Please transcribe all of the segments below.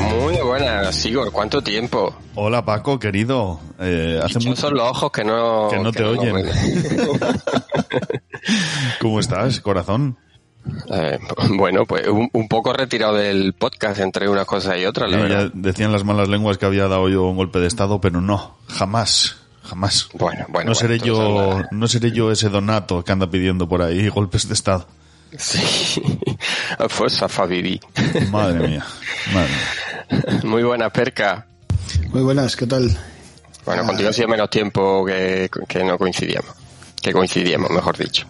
Muy buenas, Igor. ¿Cuánto tiempo? Hola Paco, querido. Eh, hace mucho Son los ojos que no, que no te oyen. ven. ¿Cómo estás, corazón? Eh, bueno, pues un, un poco retirado del podcast entre una cosa y otra, la Eh, verdad. ya decían las malas lenguas que había dado yo un golpe de estado, pero no, jamás, jamás. Bueno, bueno. no seré bueno, yo, no seré yo ese donato que anda pidiendo por ahí golpes de estado. Sí. Pues a Fabibi. Madre mía, madre mía. Muy buena perca. Muy buenas, ¿qué tal? Bueno, contigo ha sido menos tiempo que, que no coincidíamos. Que coincidíamos, mejor dicho.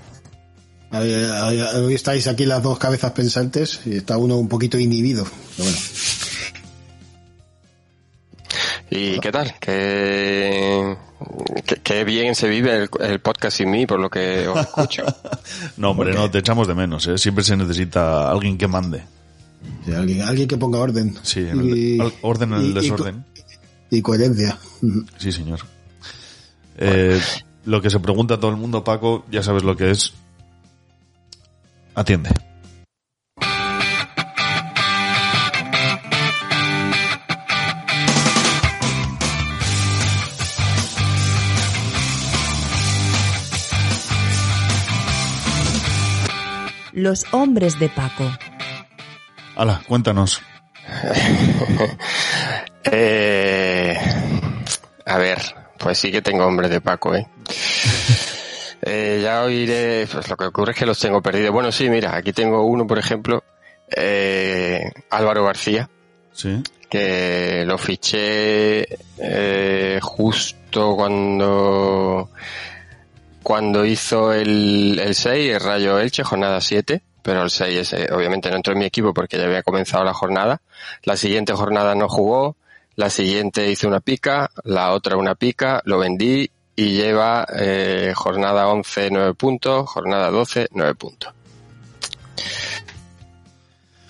Hoy, estáis aquí las dos cabezas pensantes y está uno un poquito inhibido. Pero bueno, ¿Y qué tal? Que, que, que bien se vive el, el podcast sin mí, por lo que os escucho. No, hombre, no, te echamos de menos, ¿eh? Siempre se necesita alguien que mande. Alguien, alguien que ponga orden. Sí, el- orden en el y- desorden. Y, coherencia. Sí, señor. Eh, lo que se pregunta todo el mundo, Paco, ya sabes lo que es. Atiende. Los hombres de Paco. Hala, cuéntanos. Eh, a ver, pues sí que tengo hombres de Paco, ¿eh? Eh, ya oiré, pues lo que ocurre es que los tengo perdidos. Bueno, sí, mira, aquí tengo uno, por ejemplo, eh, Álvaro García, Sí. que lo fiché eh, justo cuando cuando hizo el, el 6, el Rayo Elche, jornada 7, pero el 6 ese, obviamente no entró en mi equipo porque ya había comenzado la jornada. La siguiente jornada no jugó, la siguiente hice una pica, la otra una pica, lo vendí y lleva eh, jornada 11 9 puntos, jornada 12 9 puntos.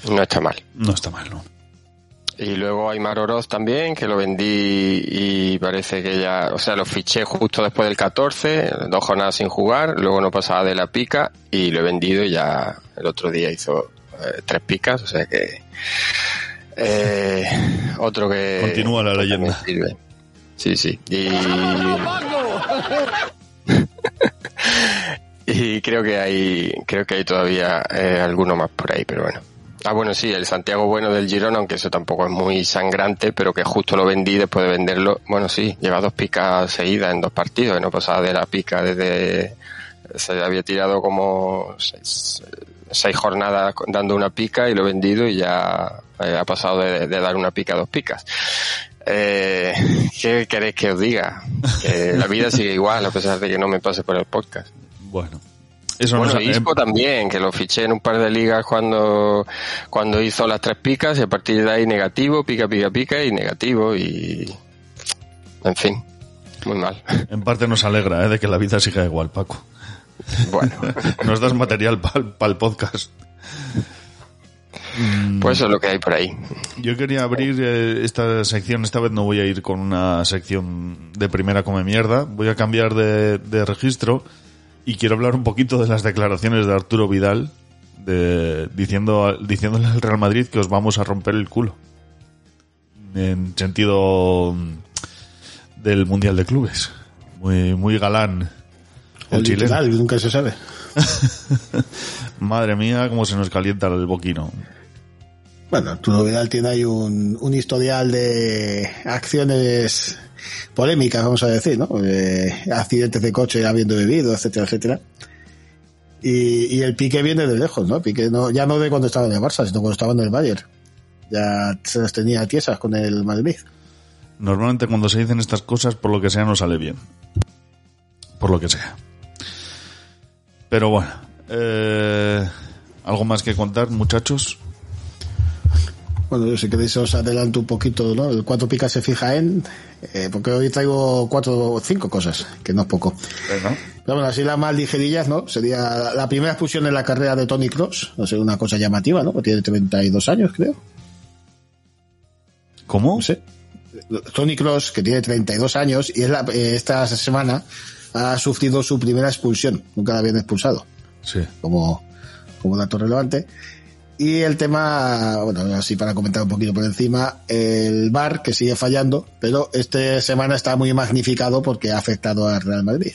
No está mal. No está mal, ¿no? Y luego Aymar Oroz también, que lo vendí y parece que ya, o sea, lo fiché justo después del 14, dos jornadas sin jugar, luego no pasaba de la pica y lo he vendido y ya el otro día hizo eh, tres picas, o sea que eh, otro que Continúa la leyenda. sirve. Sí, sí. Y, y creo que hay, creo que hay todavía eh, alguno más por ahí, pero bueno. Ah, bueno, sí, el Santiago Bueno del Girona, aunque eso tampoco es muy sangrante, pero que justo lo vendí después de venderlo. Bueno, sí, lleva dos picas seguidas en dos partidos, no pasaba de la pica desde... Se había tirado como seis, jornadas dando una pica y lo he vendido y ya eh, ha pasado de, dar una pica a dos picas. Eh, ¿Qué queréis que os diga? La vida sigue igual a pesar de que no me pase por el podcast. Bueno. Eso Bueno, ha- Isco también, que lo fiché en un par de ligas cuando, cuando hizo las tres picas y a partir de ahí negativo, pica, pica, pica y negativo y... En fin, muy mal. en parte nos alegra ¿eh? de que la vida siga igual, Paco. Bueno, Nos das material para el podcast. pues eso es lo que hay por ahí. Yo quería abrir eh, esta sección, esta vez no voy a ir con una sección de primera come mierda, voy a cambiar de, de registro y quiero hablar un poquito de las declaraciones de Arturo Vidal de, diciendo, diciéndole al Real Madrid que os vamos a romper el culo. En sentido del Mundial de Clubes. Muy, muy galán. El El chileno. literal, nunca se sabe. Madre mía, cómo se nos calienta el boquino. Bueno, Arturo Vidal tiene ahí un, un historial de acciones polémicas, vamos a decir, ¿no? Eh, accidentes de coche habiendo bebido, etcétera, etcétera. Y, y el pique viene de lejos, ¿no? Pique no, ya no de cuando estaba en el Barça, sino cuando estaba en el Bayern. Ya se las tenía tiesas con el Madrid. Normalmente cuando se dicen estas cosas, por lo que sea, no sale bien. Por lo que sea. Pero bueno. eh, ¿Algo más que contar, muchachos? Bueno, yo si queréis os adelanto un poquito, ¿no? El cuatro picas se fija en, eh, porque hoy traigo cuatro o cinco cosas, que no es poco. Pero bueno, así las más ligerillas, ¿no? Sería la, la primera expulsión en la carrera de Tony Cross, no sé, una cosa llamativa, ¿no? Porque tiene 32 años, creo. ¿Cómo? No sé. Tony Cross, que tiene 32 años, y es la, eh, esta semana ha sufrido su primera expulsión. Nunca la habían expulsado Sí. como, como dato relevante. Y el tema, bueno, así para comentar un poquito por encima, el VAR que sigue fallando, pero esta semana está muy magnificado porque ha afectado al Real Madrid.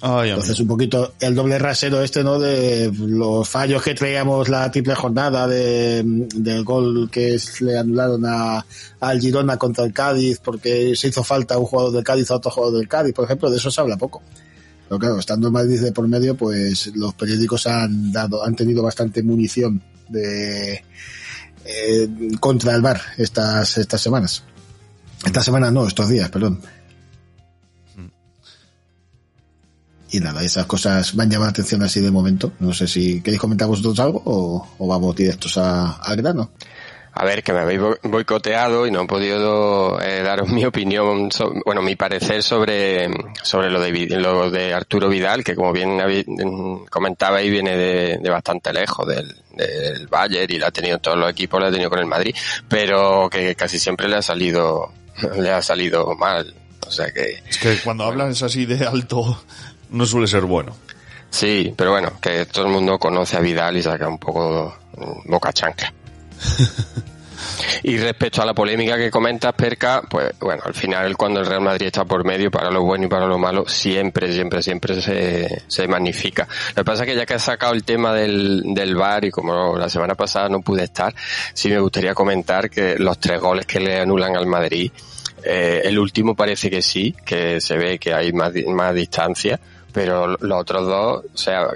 Ay, Entonces un poquito el doble rasero este, ¿no? De los fallos que traíamos la triple jornada de, del gol que le anularon a, al Girona contra el Cádiz porque se hizo falta un jugador del Cádiz a otro jugador del Cádiz, por ejemplo, de eso se habla poco. Pero claro, estando en Madrid de por medio, pues los periódicos han dado, han tenido bastante munición de eh, contra el VAR estas, estas semanas. Estas semanas no, estos días, perdón. Y nada, esas cosas han llamado la atención así de momento. No sé si queréis comentar vosotros algo o, o vamos directos a- al grano. A ver, que me habéis bo- boicoteado y no he podido eh, daros mi opinión, so- bueno, mi parecer sobre, sobre lo de, lo de Arturo Vidal, que como bien comentabais viene de, de bastante lejos del, del Bayern y la ha tenido en todos los equipos, la ha tenido con el Madrid, pero que casi siempre le ha salido, le ha salido mal. O sea que, Es que cuando hablas así de alto, no suele ser bueno. sí, pero bueno, que todo el mundo conoce a Vidal y saca un poco mm, boca chancla. Y respecto a la polémica que comentas, Perca, pues bueno, al final cuando el Real Madrid está por medio, para lo bueno y para lo malo, siempre, siempre, siempre se, se magnifica. Lo que pasa es que ya que has sacado el tema del, del VAR y como la semana pasada no pude estar, sí me gustaría comentar que los tres goles que le anulan al Madrid, eh, el último parece que sí, que se ve que hay más, más distancia, pero los otros dos, o sea,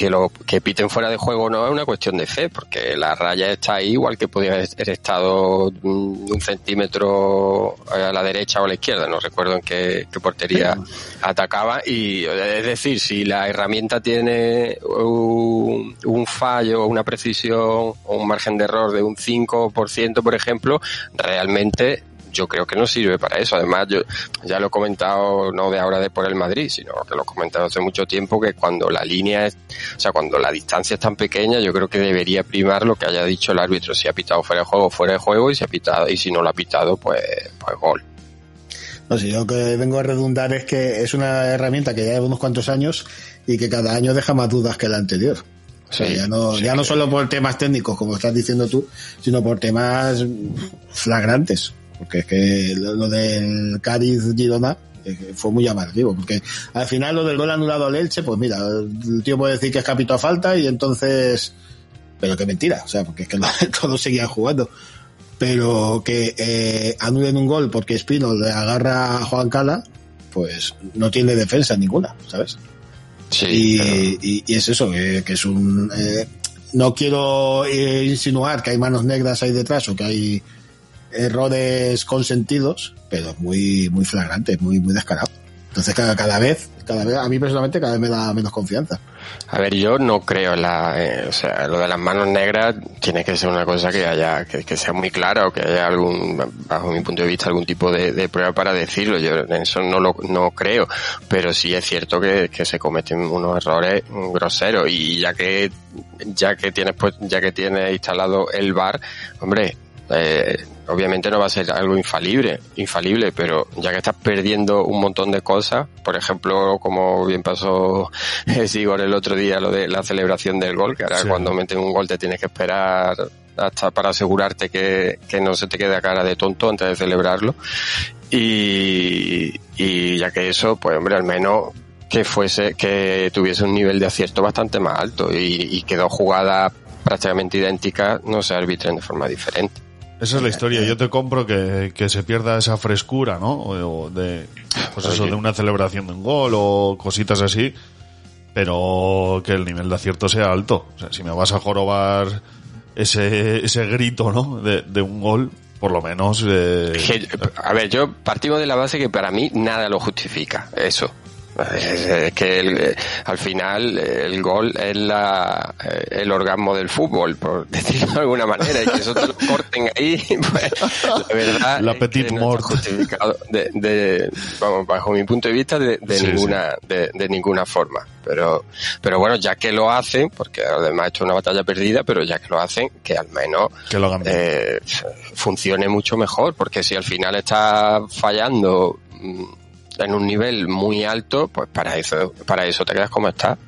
que lo que piten fuera de juego no es una cuestión de fe, porque la raya está ahí igual que podía haber estado mm, un centímetro a la derecha o a la izquierda, no recuerdo en qué, qué portería atacaba y es decir, si la herramienta tiene un, un fallo, una precisión o un margen de error de un 5%, por ejemplo, realmente yo creo que no sirve para eso. Además, yo ya lo he comentado no de ahora de por el Madrid, sino que lo he comentado hace mucho tiempo que cuando la línea es, o sea, cuando la distancia es tan pequeña, yo creo que debería primar lo que haya dicho el árbitro. Si ha pitado fuera de juego, fuera de juego, y si ha pitado, y si no lo ha pitado, pues, pues gol. No sé, yo lo que vengo a redundar es que es una herramienta que ya lleva unos cuantos años y que cada año deja más dudas que la anterior. O sea, ya no, sí, ya no solo por temas técnicos, como estás diciendo tú, sino por temas flagrantes. Porque es que lo, del Cádiz-Girona eh, fue muy llamativo. Porque al final lo del gol anulado al Elche, pues mira, el tío puede decir que es capito a falta y entonces... Pero que mentira, o sea, porque es que todos seguían jugando. Pero que eh, anulen un gol porque Espino le agarra a Juan Cala, pues no tiene defensa ninguna, ¿sabes? Sí, y, y- y es eso, eh, que es un... eh, no quiero eh, insinuar que hay manos negras ahí detrás o que hay errores consentidos, pero muy muy flagrante, muy muy descarado. Entonces cada, cada vez, cada vez, a mí personalmente cada vez me da menos confianza. A ver, yo no creo la, eh, o sea, lo de las manos negras tiene que ser una cosa que haya, que, sea muy clara o que haya algún, bajo mi punto de vista, algún tipo de, de prueba para decirlo. Yo en eso no lo, no creo, pero sí es cierto que, que se cometen unos errores groseros y ya que, ya que tienes pues, ya que tienes instalado el bar, hombre, eh, obviamente no va a ser algo infalible, infalible, pero ya que estás perdiendo un montón de cosas, por ejemplo, como bien pasó Sigor el otro día, lo de la celebración del gol, que ahora Sí. cuando meten un gol te tienes que esperar hasta para asegurarte que, que no se te quede a cara de tonto antes de celebrarlo. y, y ya que eso, pues hombre, al menos que fuese, que tuviese un nivel de acierto bastante más alto y, y que dos jugadas prácticamente idénticas no se arbitren de forma diferente. Esa es la historia. Yo te compro que, que se pierda esa frescura, ¿no? O, de, pues eso, de una celebración de un gol o cositas así, pero que el nivel de acierto sea alto. O sea, si me vas a jorobar ese, ese grito, ¿no? De, de un gol, por lo menos. eh, a ver, yo partimos de la base que para mí nada lo justifica, eso. Es es que el- eh, al final el gol es la, eh, el orgasmo del fútbol, por decirlo de alguna manera, y que eso te lo corten ahí, pues la verdad La es que mort. justificado de, de- vamos, bajo mi punto de vista de, de Sí, ninguna de, de ninguna forma. Pero pero bueno, ya que lo hacen, porque además esto es una batalla perdida, pero ya que lo hacen, que al menos que lo hagan bien. eh, funcione mucho mejor, porque si al final está fallando mm, en un nivel muy alto, pues para eso, para eso te quedas como estás.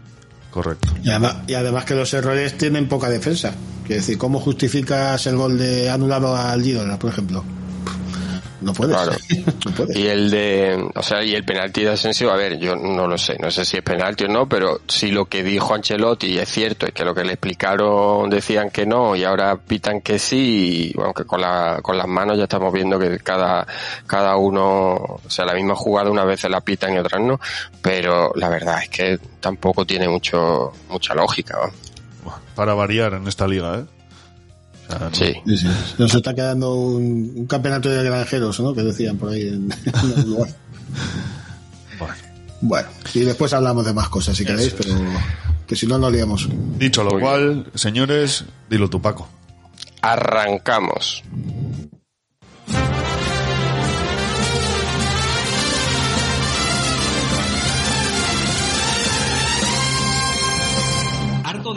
Correcto. Y además, y además que los errores tienen poca defensa. Quiero decir, ¿cómo justificas el gol de anulado al Girona, por ejemplo? No puedes. Claro. no puedes. Y el de, o sea, y el penalti de Asensio, a ver, yo no lo sé, no sé si es penalti o no, pero si lo que dijo Ancelotti es cierto, es que lo que le explicaron decían que no y ahora pitan que sí, y, aunque con la, con las manos ya estamos viendo que cada, cada uno, o sea, la misma jugada unas veces la pitan y otras no, pero la verdad es que tampoco tiene mucho, mucha lógica, ¿no? Para variar en esta liga, ¿eh? O sea, no- Sí. Sí, sí. Nos está quedando un, un campeonato de granjeros, ¿no? Que decían por ahí en, en Uruguay. Bueno. Bueno, y después hablamos de más cosas si queréis, pero que si no, no liamos. Dicho lo Muy cual, señores, dilo tú, Paco. Arrancamos.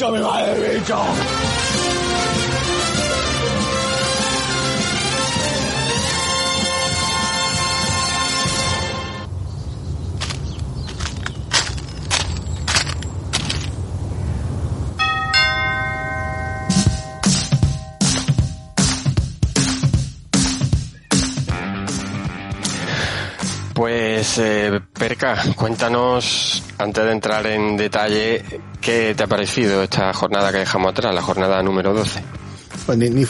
¡Me va el Pues, eh, Perca, cuéntanos, antes de entrar en detalle, ¿qué te ha parecido esta jornada que dejamos atrás, la jornada número 12? Pues ni, ni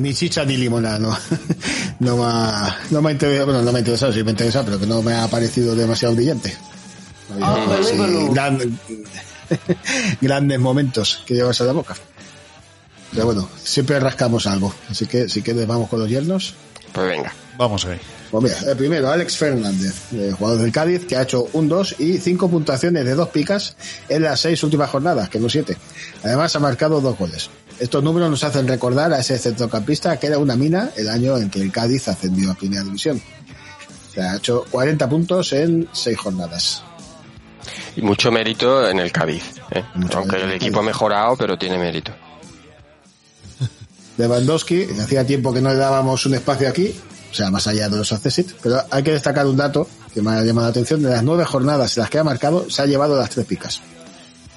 ni chicha ni limonada, no. No me ha, no me ha interesado, bueno, no me ha interesado, sí me ha interesado, pero que no me ha parecido demasiado brillante. Así gran- grandes momentos que llevas a la boca. Pero bueno, siempre rascamos algo. Así que si quieres vamos con los yernos. Pues venga. Vamos ahí. Pues mira, el primero, Alex Fernández, eh, jugador del Cádiz, que ha hecho un 2 y 5 puntuaciones de dos picas en las seis últimas jornadas, que no siete. Además ha marcado dos goles. Estos números nos hacen recordar a ese centrocampista que era una mina el año en que el Cádiz ascendió a Primera División. O sea, ha hecho 40 puntos en seis jornadas. Y mucho mérito en el Cádiz, ¿eh? Aunque el el equipo ha mejorado, pero tiene mérito. Lewandowski, hacía tiempo que no le dábamos un espacio aquí, o sea, más allá de los accessit, pero hay que destacar un dato que me ha llamado la atención, de las nueve jornadas en las que ha marcado, se ha llevado las tres picas.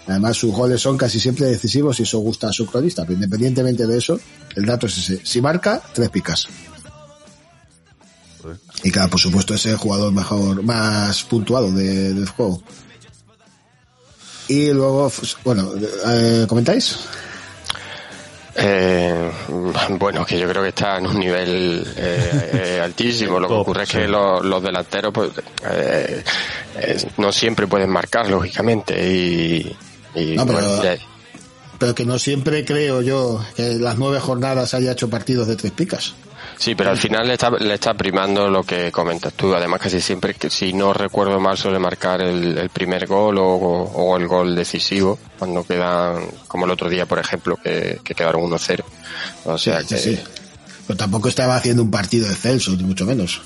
Además, sus goles son casi siempre decisivos y eso gusta a su cronista, pero independientemente de eso, el dato es ese. Si marca, tres picas. Y claro, por supuesto, es el jugador mejor, más puntuado de- del juego. Y luego, bueno, eh, ¿comentáis? Eh, bueno, que yo creo que está en un nivel eh, eh, altísimo. Lo que ocurre es que los, los delanteros pues, eh, eh, no siempre pueden marcar, lógicamente. Y, y, No, pero- bueno, ya- Pero que no siempre creo yo que las nueve jornadas haya hecho partidos de tres picas. Sí, pero al final le está, le está primando lo que comentas tú. Además, casi siempre, que si no recuerdo mal, suele marcar el, el primer gol o, o el gol decisivo, cuando quedan, como el otro día, por ejemplo, que, que quedaron 1-0. O sea Sí, que. sí. Pero tampoco estaba haciendo un partido de Celso, ni mucho menos.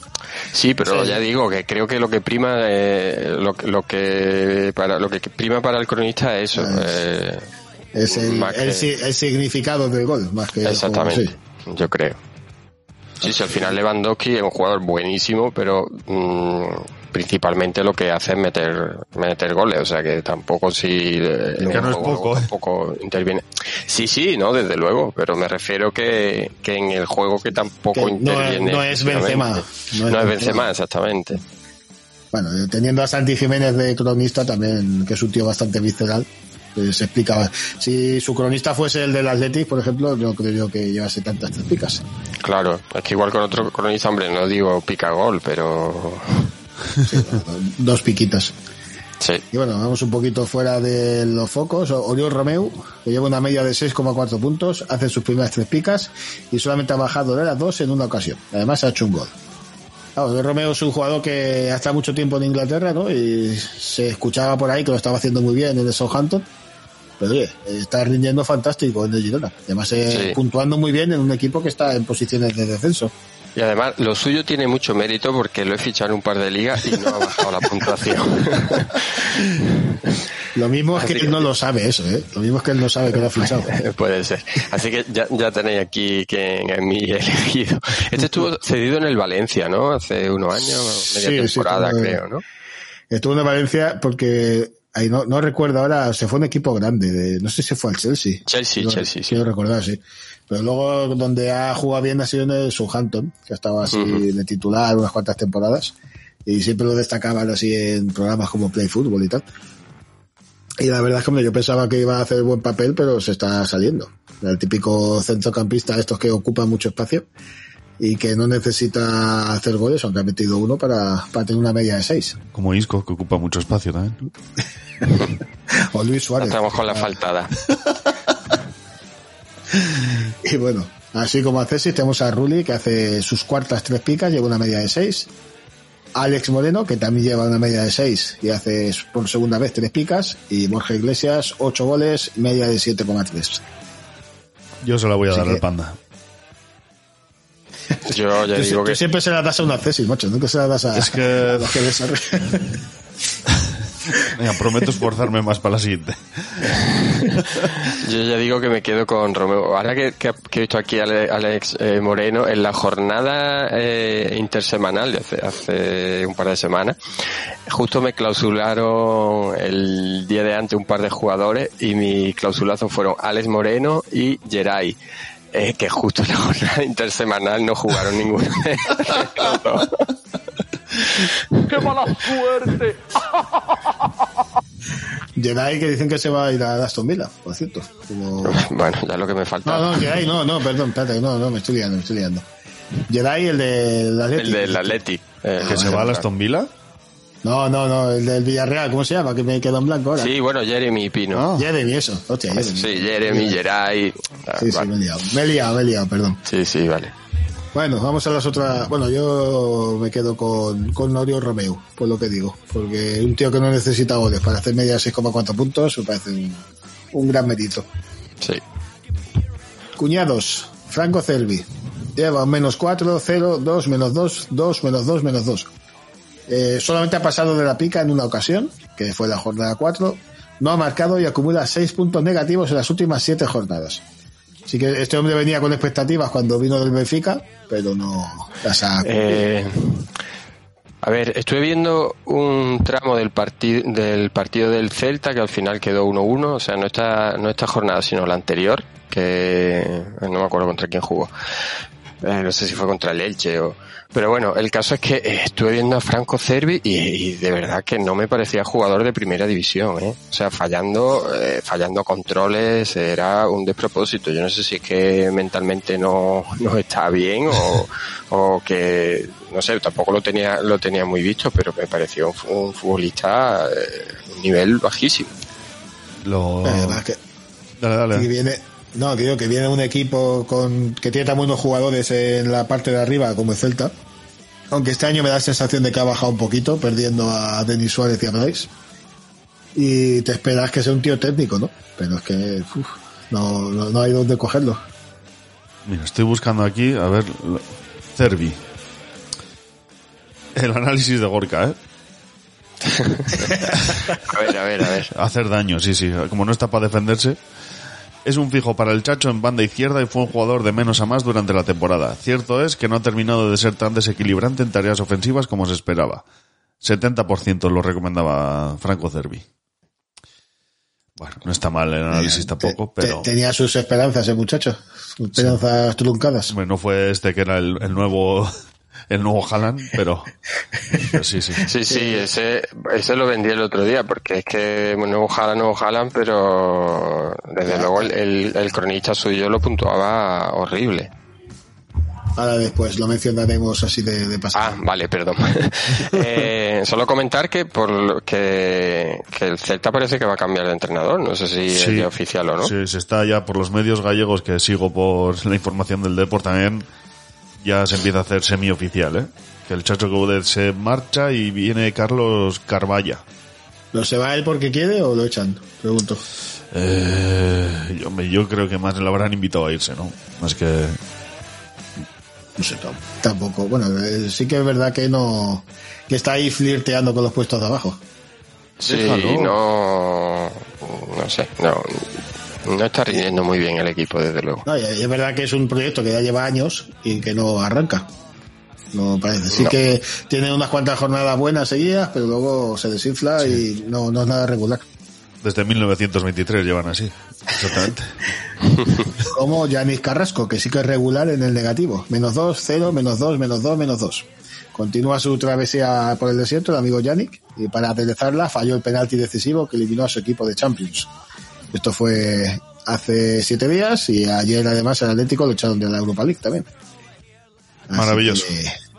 Sí, pero Sí. ya digo que creo que lo que prima, eh, lo, que- lo que para lo que prima para el cronista es eso. eh, Es el, el que- el significado del gol, más que el Exactamente, yo creo. Sí, sí, al final Lewandowski es un jugador buenísimo, pero mm, principalmente lo que hace es meter meter goles, o sea que tampoco si eh, Que no es poco, ¿eh? tampoco interviene. Sí, sí, no, desde luego, pero me refiero que, que en el juego que tampoco Que interviene. no es Benzema, no es No es Benzema. Benzema, exactamente. Bueno, eh, teniendo a Santi Jiménez de cronista también, que es un tío bastante visceral, se explicaba. Si su cronista fuese el del Athletic, por ejemplo, no creo que llevase tantas picas. Claro, es que igual con otro cronista, hombre, no digo pica gol, pero Dos piquitas. sí. Y bueno, vamos un poquito fuera de los focos. Oriol Romeu, que lleva una media de 6,4 puntos, hace sus primeras tres picas y solamente ha bajado de las dos en una ocasión. Además ha hecho un gol. Claro, Oriol Romeu es un jugador que ha estado mucho tiempo en Inglaterra, ¿no? Y se escuchaba por ahí que lo estaba haciendo muy bien en el Southampton. Pero oye, está rindiendo fantástico en el Girona. Además, eh, Sí. puntuando muy bien en un equipo que está en posiciones de descenso. Y además, lo suyo tiene mucho mérito porque lo he fichado en un par de ligas y no ha bajado la puntuación. Lo mismo es que él no lo sabe eso, ¿eh? Lo mismo es que él no sabe que lo ha fichado. Puede ser. Así que ya, ya tenéis aquí quien es mi elegido. Este estuvo cedido en el Valencia, ¿no? Hace unos años, media Sí, temporada, creo, ¿no? Estuvo en Valencia porque ahí no, no recuerdo ahora, se fue un equipo grande, de, no sé si fue al Chelsea. Chelsea, No- Chelsea, sí. Quiero recordar, sí. Pero luego donde ha jugado bien ha sido en el Southampton, que estaba así Ujú. de titular unas cuantas temporadas. Y siempre lo destacaban así en programas como Play Football y tal. Y la verdad es que hombre, yo pensaba que iba a hacer buen papel, pero se está saliendo. El típico centrocampista, estos que ocupan mucho espacio y que no necesita hacer goles, aunque ha metido uno para, para tener una media de seis. Como Isco, que ocupa mucho espacio también. O Luis Suárez. Estamos con la faltada. Y bueno, así como hace sí, tenemos a Rulli que hace sus cuartas tres picas, lleva una media de 6. Alex Moreno, que también lleva una media de 6 y hace por segunda vez tres picas. Y Borja Iglesias, 8 goles, media de 7,3. Yo se la voy a Así dar que- al panda. Yo ya Tú, digo tú que siempre se la das a una cesis, macho, nunca se la das a, Es que- a los que. Venga, prometo esforzarme más para la siguiente. Yo ya digo que me quedo con Romeo. Ahora que, que, que he visto aquí a Ale- Alex eh, Moreno, en la jornada eh, intersemanal de hace, hace un par de semanas, justo me clausularon el día de antes un par de jugadores y mi clausulazo fueron Alex Moreno y Geray. Eh, que justo en la jornada intersemanal no jugaron ninguno. ¡Qué mala suerte! Jedi que dicen que se va a ir a Aston Villa, por cierto. Como... Bueno, ya lo que me falta. No, no, Jedi, no, no, perdón, espérate, no, no, me estoy liando, me estoy liando. Jedi, el del Atleti. El del Atleti. eh, ¿Que se va a Aston Villa? No, no, no, el del Villarreal, ¿cómo se llama? Que me quedo en blanco ahora. Sí, bueno, Jeremy Pino. Jeremy, eso, hostia, Jeremy. Sí, Jeremy, Geray. Sí, sí, Vale. me he liado, me he liado, me he liado, perdón. Sí, sí, vale. Bueno, vamos a las otras. Bueno, yo me quedo con, con Norio Romeu, por lo que digo. Porque un tío que no necesita goles para hacer media de 6,4 puntos me parece un, un gran mérito. Sí. Cuñados, Franco Celvi. Lleva menos 4, 0, 2, menos 2, 2, menos 2, menos 2. Eh, solamente ha pasado de la pica en una ocasión, que fue la jornada 4. No ha marcado y acumula 6 puntos negativos en las últimas 7 jornadas. Así que este hombre venía con expectativas cuando vino del Benfica, pero no las ha Eh, a ver, estuve viendo un tramo del, partido del partido del Celta que al final quedó 1-1, o sea, no esta, no esta jornada, sino la anterior, que eh, no me acuerdo contra quién jugó. Eh, no sé si fue contra el Elche o... Pero bueno, el caso es que eh, estuve viendo a Franco Cervi y, y de verdad que no me parecía jugador de primera división, ¿eh? O sea, fallando, eh, fallando controles, era un despropósito. Yo no sé si es que mentalmente no, no está bien o, o que, no sé, tampoco lo tenía, lo tenía muy visto, pero me pareció un, fu- un futbolista eh, un nivel bajísimo. Lo... Además que, Dale, dale. viene, No, digo que viene un equipo con que tiene tan buenos jugadores en la parte de arriba como el Celta. Aunque este año me da la sensación de que ha bajado un poquito, perdiendo a Denis Suárez y a Bryce. Y te esperas que sea un tío técnico, ¿no? Pero es que uf, no, no, no hay dónde cogerlo. Mira, estoy buscando aquí, a ver, Cervi. El análisis de Gorka, ¿eh? A ver, a ver, a ver. Hacer daño, sí, sí. Como no está para defenderse. Es un fijo para el Chacho en banda izquierda y fue un jugador de menos a más durante la temporada. Cierto es que no ha terminado de ser tan desequilibrante en tareas ofensivas como se esperaba. 70% lo recomendaba Franco Cervi. Bueno, no está mal el análisis tampoco, Te- pero... tenía sus esperanzas, el muchacho. Esperanzas truncadas. Bueno, no fue este que era el, el nuevo el nuevo Haaland, pero, pero sí, sí. Sí, sí, ese, ese lo vendí el otro día, porque es que nuevo Haaland, nuevo Haaland, pero desde luego el, el, el cronista suyo lo puntuaba horrible. Ahora después lo mencionaremos así de, de pasada. Ah, vale, perdón. eh, solo comentar que por lo que, que el Celta parece que va a cambiar de entrenador, no sé si es Sí. ya oficial o no. Sí, se está ya por los medios gallegos que sigo por la información del Deport también, ya se empieza a hacer semioficial, ¿eh? Que el Chacho Coudet se marcha y viene Carlos Carvalla. ¿Lo se va él porque quiere o lo echan? Pregunto. Eh, yo, yo creo que más le habrán invitado a irse, ¿no? Más que... No sé, tam- tampoco. Bueno, eh, sí que es verdad que no. que está ahí flirteando con los puestos de abajo. Sí, Déjalo. no, no sé, no, no está rindiendo muy bien el equipo, desde luego. No, es verdad que es un proyecto que ya lleva años y que no arranca. No parece. Sí No. que tiene unas cuantas jornadas buenas seguidas, pero luego se desinfla y no, no es nada regular. Desde 1923 llevan así. Exactamente. Como Yanis Carrasco, que sí que es regular en el negativo. Menos 2, 0, menos 2, menos 2, menos 2. Continúa su travesía por el desierto, el amigo Yannick, y para aderezarla falló el penalti decisivo que eliminó a su equipo de Champions. Esto fue hace siete días y ayer además el Atlético lo echaron de la Europa League también. Así Maravilloso. que-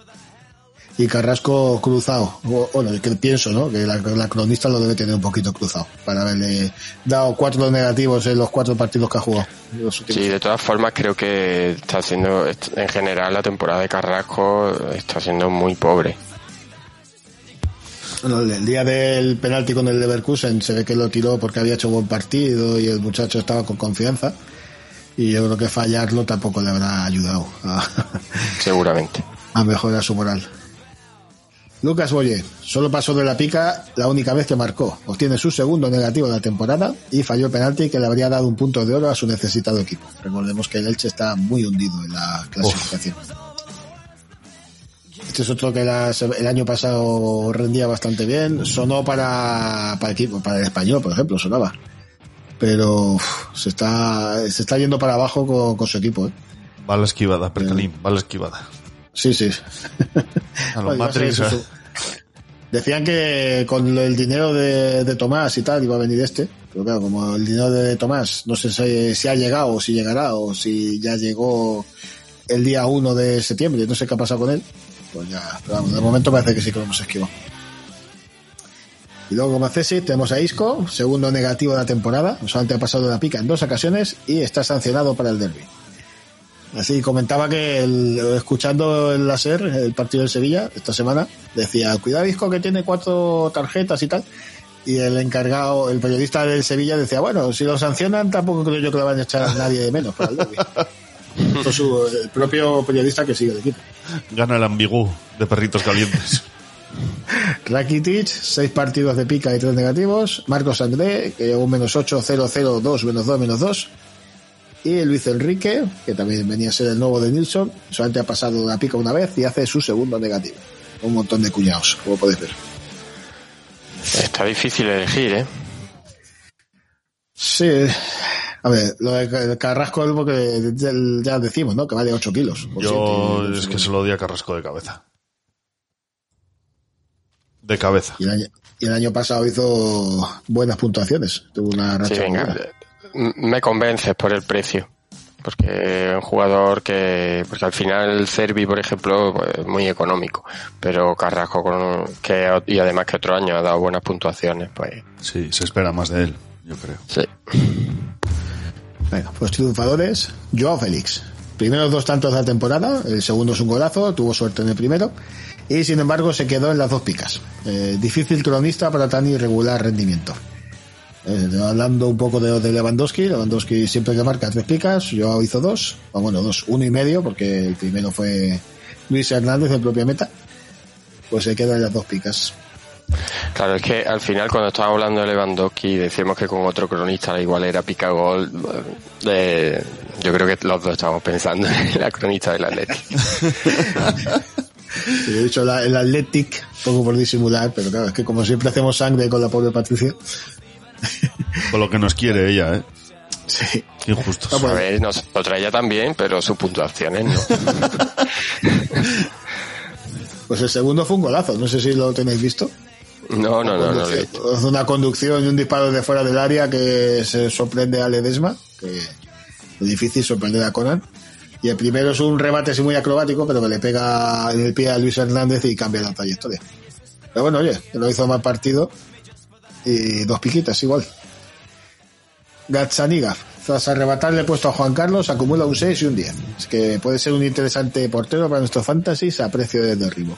y Carrasco cruzado. Bueno, que pienso, ¿no? Que la, la cronista lo debe tener un poquito cruzado para haberle dado cuatro negativos en los cuatro partidos que ha jugado. Sí, de todas formas creo que está haciendo, en general la temporada de Carrasco está siendo muy pobre. Bueno, el día del penalti con el Leverkusen se ve que lo tiró porque había hecho buen partido y el muchacho estaba con confianza. Y yo creo que fallarlo tampoco le habrá ayudado a, Seguramente. a mejorar su moral. Lucas Boye solo pasó de la pica la única vez que marcó. Obtiene su segundo negativo de la temporada y falló el penalti que le habría dado un punto de oro a su necesitado equipo. Recordemos que el Elche está muy hundido en la clasificación. Este es otro que la- el año pasado rendía bastante bien. Sonó para, para, equipo, para el español, por ejemplo, sonaba. Pero uf, se está se está yendo para abajo con, con su equipo. ¿eh? Va la esquivada, Percalín, va la esquivada. Sí, sí. A los Matrix, eso, ¿eh? su- Decían que con el dinero de, de Tomás y tal iba a venir este. Pero claro, como el dinero de Tomás no sé si, si ha llegado o si llegará o si ya llegó el día 1 de septiembre, no sé qué ha pasado con él. Pues ya, pero de momento parece que sí que lo hemos esquivado. Y luego como Cesi tenemos a Isco, segundo negativo de la temporada, solamente ha pasado de la pica en dos ocasiones y está sancionado para el derby. Así comentaba que el- escuchando el láser, el partido del Sevilla, esta semana, decía, cuidado Isco que tiene cuatro tarjetas y tal. Y el encargado, el periodista del Sevilla decía, bueno, si lo sancionan tampoco creo yo que lo van a echar a nadie de menos para el derbi. Esto es su- el propio periodista que sigue el equipo. Gana el ambigú de perritos calientes. Rakitic, seis partidos de pica y tres negativos. Marcos André, que un menos 8, 0, 0, 2, menos 2, menos 2. Y Luis Enrique, que también venía a ser el nuevo de Nilsson, solamente ha pasado la pica una vez y hace su segundo negativo. Un montón de cuñados, como podéis ver. Está difícil elegir, ¿eh? Sí. A ver, lo de Carrasco es porque ya decimos, ¿no? Que vale 8 kilos. Yo siete, es que se lo di a Carrasco de cabeza. De cabeza. Y el, año, y el año pasado hizo buenas puntuaciones. Tuvo una racha Sí, venga, me convences por el precio. Porque es un jugador que, porque al final el Cervi, por ejemplo, pues, es muy económico. Pero Carrasco, con, que, y además que otro año ha dado buenas puntuaciones, pues Sí, se espera más de él, yo creo. sí. Bueno, pues triunfadores, Joao Félix. Primeros dos tantos de la temporada, el segundo es un golazo, tuvo suerte en el primero, y sin embargo se quedó en las dos picas. Eh, difícil cronista para tan irregular rendimiento. Eh, hablando un poco de, de Lewandowski, Lewandowski siempre que marca tres picas, Joao hizo dos, o bueno, dos, uno y medio, porque el primero fue Luis Hernández en propia meta, pues se queda en las dos picas. Claro, es que al final cuando estábamos hablando de Lewandowski decíamos que con otro cronista la igual era pica gol. eh, yo creo que los dos estábamos pensando en la cronista del Atlético. Yo he dicho la- el Athletic, poco por disimular, pero claro, es que como siempre hacemos sangre con la pobre Patricia. Con lo que nos quiere ella, ¿eh? Sí. Qué injusto. A ver, nosotros ella también, pero sus puntuaciones no. Pues el segundo fue un golazo, no sé si lo tenéis visto. No, no, no, no. Hace una conducción y un disparo de fuera del área que se sorprende a Ledesma, que es difícil sorprender a Conan. Y el primero es un remate así muy acrobático, pero que le pega en el pie a Luis Hernández y cambia la trayectoria. Pero bueno, oye, lo hizo mal partido y dos piquitas igual. Gazzaniga, tras arrebatarle puesto a Juan Carlos, acumula un 6 y un 10. Es que puede ser un interesante portero para nuestros fantasies a precio de derribo.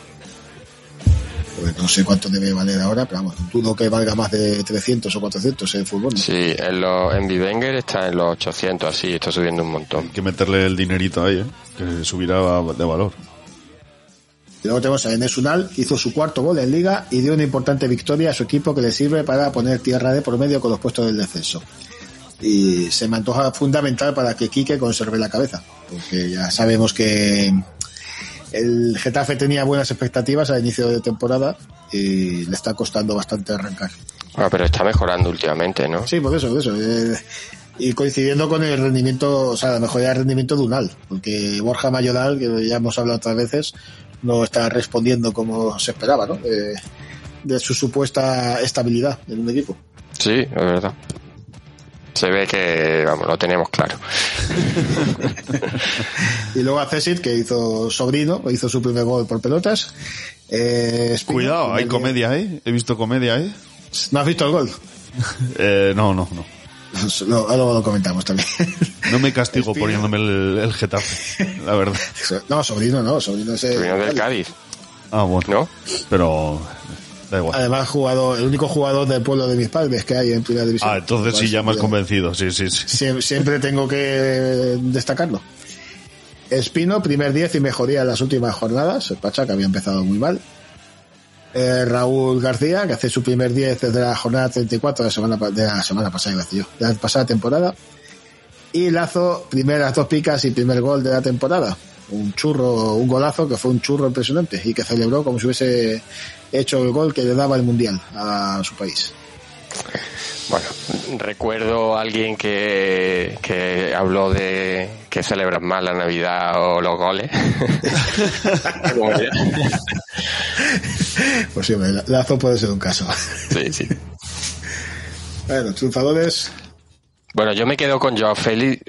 Pues no sé cuánto debe valer ahora, pero vamos, dudo que valga más de 300 o 400 en fútbol. ¿no? Sí, en, los en Bivenger está en los 800, así, está subiendo un montón. Hay que meterle el dinerito ahí, ¿eh? Que subirá de valor. Y luego tenemos a Enes Unal, que hizo su cuarto gol en liga y dio una importante victoria a su equipo que le sirve para poner tierra de por medio con los puestos del descenso. Y se me antoja fundamental para que Quique conserve la cabeza, porque ya sabemos que el Getafe tenía buenas expectativas al inicio de temporada y le está costando bastante arrancar. Bueno, pero está mejorando últimamente, ¿no? Sí, por eso, por eso. eh, y coincidiendo con el rendimiento, o sea, la mejoría del rendimiento de Unal, porque Borja Mayoral, que ya hemos hablado otras veces, no está respondiendo como se esperaba, ¿no? Eh, de su supuesta estabilidad en un equipo. Sí, es verdad. Se ve que, vamos, lo tenemos claro. Y luego a Cesit, que hizo sobrino, hizo su primer gol por pelotas. Eh, Cuidado, hay comedia ahí. He visto comedia ahí. ¿No has visto el gol? Eh, no, no, no. No, luego lo comentamos también. No me castigo Espino. poniéndome el, el Getafe, la verdad. No, sobrino no, sobrino es el- Vino del Cádiz, Ah, bueno. ¿no? Pero da igual. Además, jugador, el único jugador del pueblo de mis padres que hay en primera división. Ah, entonces sí, ya has convencido. Sí, sí, sí. Sie- Siempre tengo que destacarlo. Espino, primer 10 y mejoría en las últimas jornadas. El Pacha, que había empezado muy mal. Eh, Raúl García, que hace su primer 10 desde la jornada 34 de la semana, de la semana pasada, iba a decir yo, de la pasada temporada. Y Lazo, primeras dos picas y primer gol de la temporada. Un churro, un golazo que fue un churro impresionante y que celebró como si hubiese hecho el gol que le daba el mundial a su país. Bueno, recuerdo a alguien que, que habló de que celebran más la Navidad o los goles. Pues sí, Lazo puede ser un caso. sí, sí. Bueno, triunfadores. Bueno, yo me quedo con Joao Félix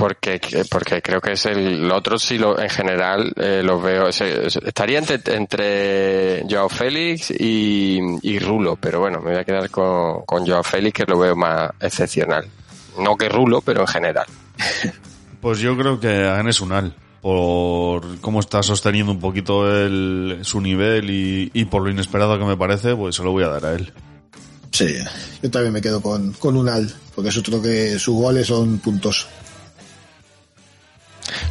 porque porque creo que es el, el otro sí lo en general eh, los veo estaría entre, entre Joao Félix y, y Rulo pero bueno me voy a quedar con, con Joao Félix que lo veo más excepcional no que Rulo pero en general Pues yo creo que a Enes Unal, por cómo está sosteniendo un poquito el, su nivel y, y por lo inesperado que me parece, pues se lo voy a dar a él. Sí, yo también me quedo con, con Unal, porque es otro que sus goles son puntos.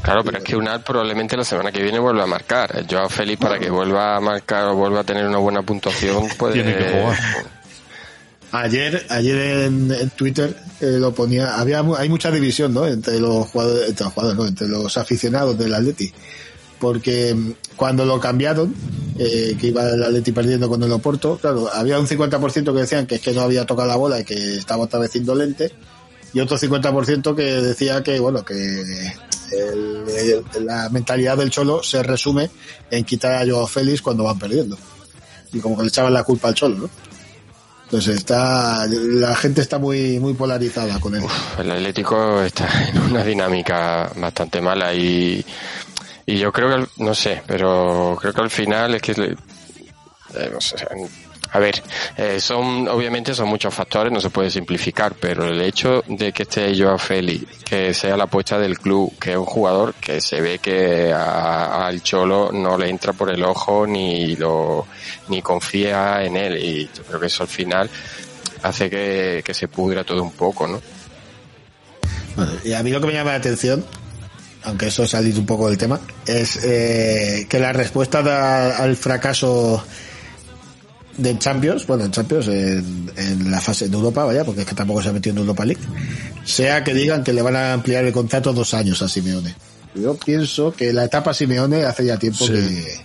Claro pero es que Unal probablemente la semana que viene vuelva a marcar Joao Félix para que vuelva a marcar o vuelva a tener una buena puntuación puede Tiene que jugar. Ayer, ayer en, en Twitter eh, lo ponía, había mu- hay mucha división, ¿no? Entre los jugadores, entre los jugadores, no, entre los aficionados del Atleti, porque mm, cuando lo cambiaron, eh, que iba el Atleti perdiendo con el Oporto, claro, había un 50% que decían que es que no había tocado la bola y que estaba otra vez indolente, y otro 50% que decía que, bueno, que el- la mentalidad del Cholo se resume en quitar a Joao Félix cuando van perdiendo. Y como que le echaban la culpa al Cholo. Entonces está, la gente está muy, muy polarizada con él. el Atlético está en una dinámica bastante mala y, y yo creo que, no sé, pero creo que al final es que eh, no sé, A ver, eh, son obviamente son muchos factores, no se puede simplificar, pero el hecho de que esté Joao Félix, que sea la apuesta del club, que es un jugador que se ve que al Cholo no le entra por el ojo ni lo ni confía en él y yo creo que eso al final hace que, que se pudra todo un poco, ¿no? Y a mí lo que me llama la atención, aunque eso ha salido un poco del tema, es eh, que la respuesta al fracaso de Champions, bueno, en Champions, en, en la fase de Europa, vaya, porque es que tampoco se ha metido en Europa League, sea que digan que le van a ampliar el contrato dos años a Simeone. Yo pienso que la etapa Simeone hace ya tiempo Sí. que,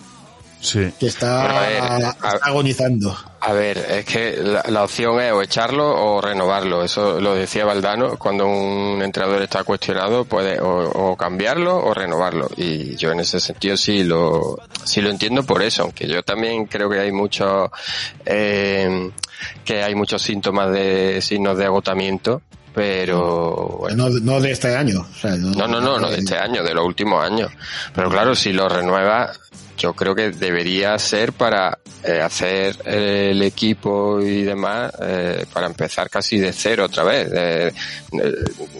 Sí. que está, a ver, a- agonizando. A ver, es que la, la opción es o echarlo o renovarlo. Eso lo decía Valdano. Cuando un entrenador está cuestionado, puede o, o cambiarlo o renovarlo. Y yo en ese sentido sí lo, sí lo entiendo por eso. Aunque yo también creo que hay muchos, eh, que hay muchos síntomas de signos de agotamiento. Pero bueno, No, no de este año. o sea, no, no, no, no de este año, de los últimos años. Pero claro, si lo renueva, yo creo que debería ser para eh, hacer el equipo y demás, eh, para empezar casi de cero otra vez, de, de-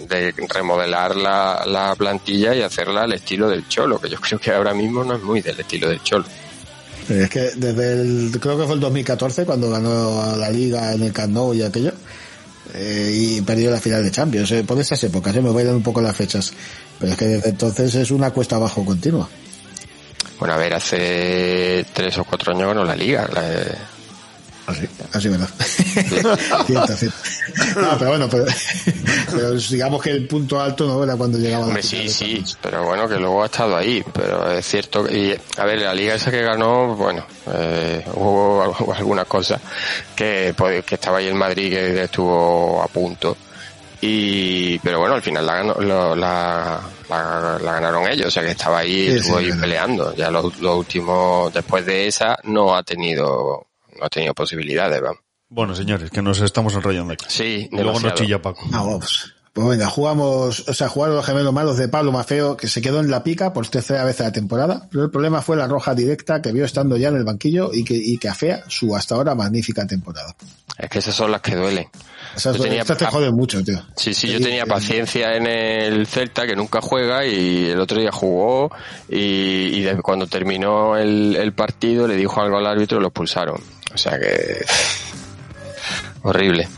de remodelar la, la plantilla y hacerla al estilo del Cholo, que yo creo que ahora mismo no es muy del estilo del Cholo. Es que desde el, creo que fue el 2014 cuando ganó la liga en el Camp Nou y aquello, eh, y perdió la final de Champions. Eh, por esas épocas, eh, me dando un poco las fechas. Pero es que desde entonces es una cuesta abajo continua. Bueno, a ver, hace tres o cuatro años ganó la liga. la- Así, así verdad. cierto, cierto. No, pero bueno, pero, pero digamos que el punto alto no era cuando llegaba Hombre, la sí, sí, pero bueno, que luego ha estado ahí, pero es cierto, y a ver, la liga esa que ganó, bueno, eh, hubo al- algunas cosas que, pues, que estaba ahí el Madrid que estuvo a punto, y pero bueno, al final la, ganó- lo- la, la- la ganaron ellos, o sea que estaba ahí, Sí, estuvo sí, ahí peleando, ya los, los últimos, después de esa, no ha tenido, no ha tenido posibilidades, vamos. Bueno, señores, que nos estamos enrollando aquí. Sí, Y luego nos chilla Paco. Ah, vamos. Pues venga, jugamos, o sea, jugaron los gemelos malos de Pablo Mafeo, que se quedó en la pica por tercera vez en la temporada, pero el problema fue la roja directa que vio estando ya en el banquillo y que, y que afea su hasta ahora magnífica temporada. Es que esas son las que duelen. Esas, Yo tenía- estas te joden mucho, tío. Sí, sí, yo tenía paciencia en el Celta, que nunca juega, y el otro día jugó, y, y de- cuando terminó el, el partido le dijo algo al árbitro y lo expulsaron. O sea que... Horrible.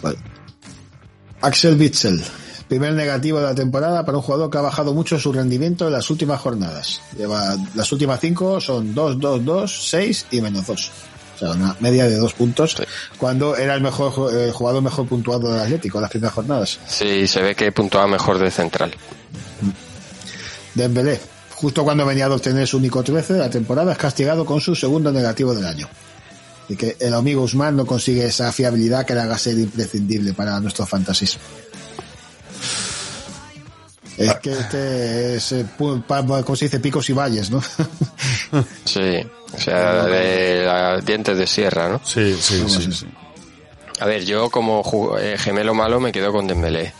Axel Witzel, primer negativo de la temporada para un jugador que ha bajado mucho su rendimiento en las últimas jornadas. Lleva las últimas cinco son 2, 2, 2, 6 y menos 2. O sea, una media de dos puntos cuando era el mejor el jugador mejor puntuado del Atlético en las primeras jornadas. Sí, se ve que puntuaba mejor de central. Dembélé, justo cuando venía de obtener su único 13 de la temporada, es castigado con su segundo negativo del año. Y que el amigo Usman no consigue esa fiabilidad que le haga ser imprescindible para nuestros fantasies. Es que este es, eh, como se dice, picos y valles, ¿no? Sí, o sea, de la- dientes de sierra, ¿no? Sí, sí, sí. sí. sí. A ver, yo como eh, gemelo malo me quedo con Dembélé.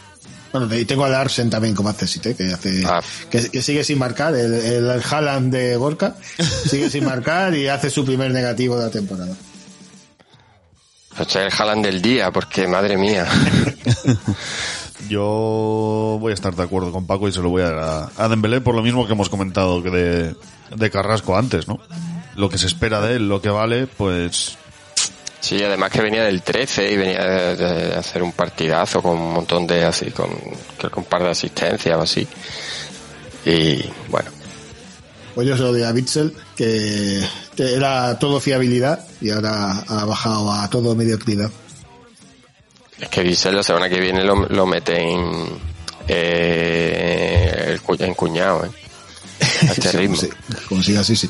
bueno, y tengo a Larsen también como accesite, que hace, Ah. que, que sigue sin marcar, el, el, el Haaland de Gorka, sigue sin marcar y hace su primer negativo de la temporada. Pues es el Haaland del día, porque madre mía. Yo voy a estar de acuerdo con Paco y se lo voy a dar a, a Dembélé por lo mismo que hemos comentado que de, de Carrasco antes, ¿no? Lo que se espera de él, lo que vale, pues Sí, además que venía del 13 y venía de, de hacer un partidazo con un montón de así, con, creo que un par de asistencias o así. Y bueno, Pues yo se lo doy a Bitzel, que, era todo fiabilidad y ahora ha bajado a todo mediocridad. es que Bissell la semana que viene lo, lo mete en, eh, en cuñado, ¿eh? A este Sí, ritmo. sí, como siga así, sí.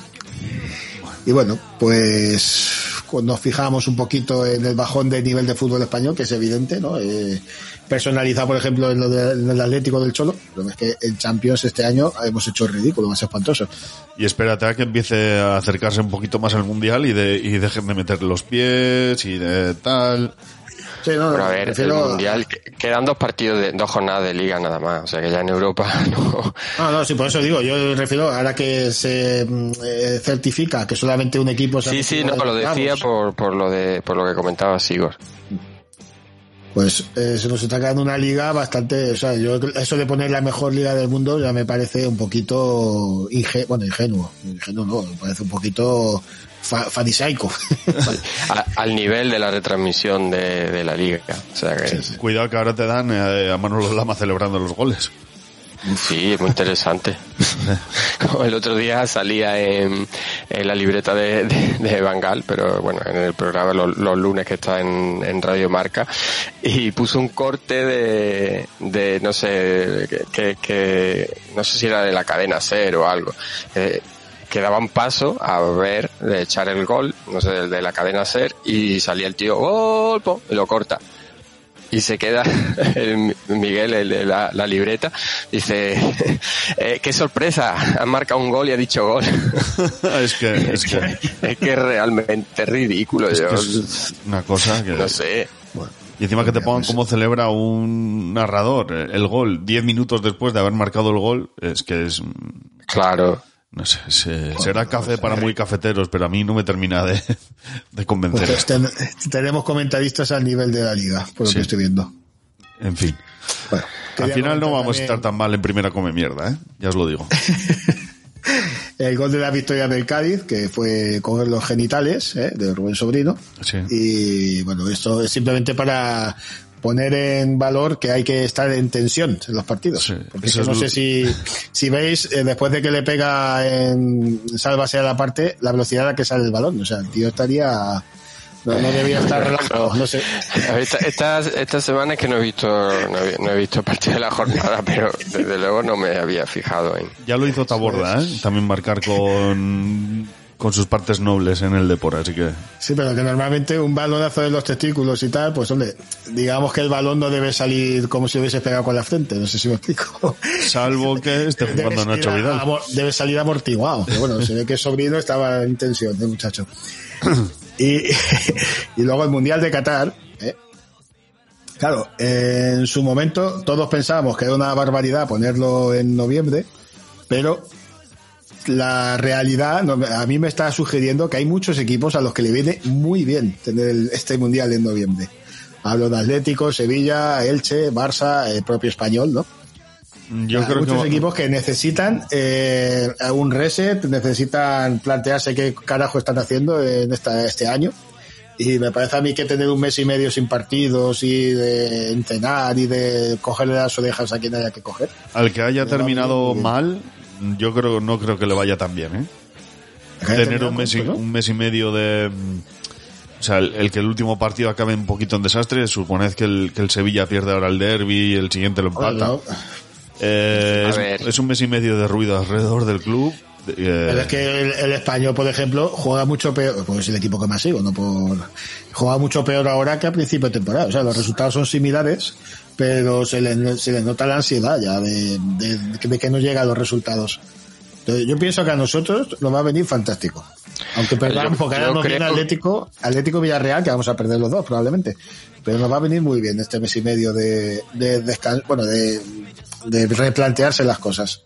Y bueno, pues nos fijamos un poquito en el bajón de nivel de fútbol español, que es evidente, ¿no? Eh, personalizado, por ejemplo, en, lo de- en el Atlético del Cholo, pero es que en Champions este año hemos hecho ridículo, más espantoso. y espérate a que empiece a acercarse un poquito más al mundial y de y dejen de meter los pies y de tal. Sí, no, Pero a ver, prefiero- el Mundial, que- quedan dos partidos, de dos jornadas de liga nada más. O sea que ya en Europa no. No, no, sí, por eso digo, yo refiero, ahora que se eh, certifica que solamente un equipo se Sí, sí, no, lo decía por, por lo de por lo que comentaba Sigor. Pues eh, se nos está quedando una liga bastante, o sea, yo eso de poner la mejor liga del mundo ya me parece un poquito inge, bueno, ingenuo, ingenuo no, me parece un poquito fa. A- al nivel de la retransmisión de, de la liga. O sea que Cuidado que ahora te dan eh, a Manolo Lama celebrando los goles. sí, es muy interesante. Como el otro día salía en, en la libreta de, de, de Bangal, pero bueno, en el programa los, los lunes que está en, en Radio Marca, y puso un corte de, de no sé, que, que, que- no sé si era de la cadena Ser o algo. eh, que daban paso a ver, de echar el gol, no sé, del de la cadena Ser, y salía el tío, gol, y lo corta. Y se queda el Miguel, el de la, la libreta, dice, eh, qué sorpresa, ha marcado un gol y ha dicho gol. es que, es que, es que es realmente ridículo. es yo, que es una cosa que... no sé. Y encima que te pongan cómo celebra un narrador eh, el gol 10 minutos después de haber marcado el gol, es que es... Claro. No sé, se- será café para muy cafeteros, pero a mí no me termina de, de convencer Pues ten- tenemos comentaristas al nivel de la liga, por lo Sí. que estoy viendo. En fin. Bueno, Al final no vamos a estar tan mal en primera come mierda, ¿eh? Ya os lo digo. El gol de la victoria del Cádiz, que fue con los genitales ¿eh? de Rubén Sobrino. Sí. Y bueno, esto es simplemente para poner en valor que hay que estar en tensión en los partidos. Sí, Porque es eso no es sé si, si veis, eh, después de que le pega en sálvase a la parte, la velocidad a la que sale el balón. O sea, el tío estaría... No, no debía estar relajado, no sé. Esta- Estas estas semanas que no he visto no he, no he visto parte de la jornada, pero desde luego no me había fijado en. Ya lo hizo Taborda, ¿eh? También marcar con, con sus partes nobles en el Depor, así que... Sí, pero que normalmente un balonazo de los testículos y tal, pues hombre, digamos que el balón no debe salir como si hubiese pegado con la frente, no sé si me explico. Salvo que esté Debe jugando salir Nacho Vidal. amor- debe salir amortiguado, pero bueno, se ve que sobrino estaba en tensión, el muchacho. Y, y luego el Mundial de Qatar, ¿eh? claro, en su momento todos pensábamos que era una barbaridad ponerlo en noviembre, pero la realidad no, a mí me está sugiriendo que hay muchos equipos a los que le viene muy bien tener el- este mundial en noviembre. Hablo de Atlético, Sevilla, Elche, Barça, el propio español, ¿no? Yo Hay creo muchos que... equipos que necesitan eh, un reset, necesitan plantearse qué carajo están haciendo en esta, este año. Y me parece a mí que tener un mes y medio sin partidos y de entrenar y de cogerle las orejas a quien haya que coger. Al que haya terminado mal, yo creo no creo que le vaya tan bien, ¿eh? Tener un mes, y, un mes y medio de... mm, O sea, el, el que el último partido acabe un poquito en desastre, suponed que el, que el Sevilla pierde ahora el derby y el siguiente lo empata. Eh, A es, un mes y medio de ruido alrededor del club. eh, Pero es que el, el español, por ejemplo, juega mucho peor, pues es el equipo que más sigo, no por, juega mucho peor ahora que a principio de temporada. O sea, los resultados son similares, pero se le, se le nota la ansiedad ya de, de, de que no llega a los resultados. Yo pienso que a nosotros nos va a venir fantástico. Aunque perdamos, porque ahora nos viene creo- Atlético, Atlético Villarreal, que vamos a perder los dos probablemente. Pero nos va a venir muy bien este mes y medio de, de bueno, de, de replantearse las cosas.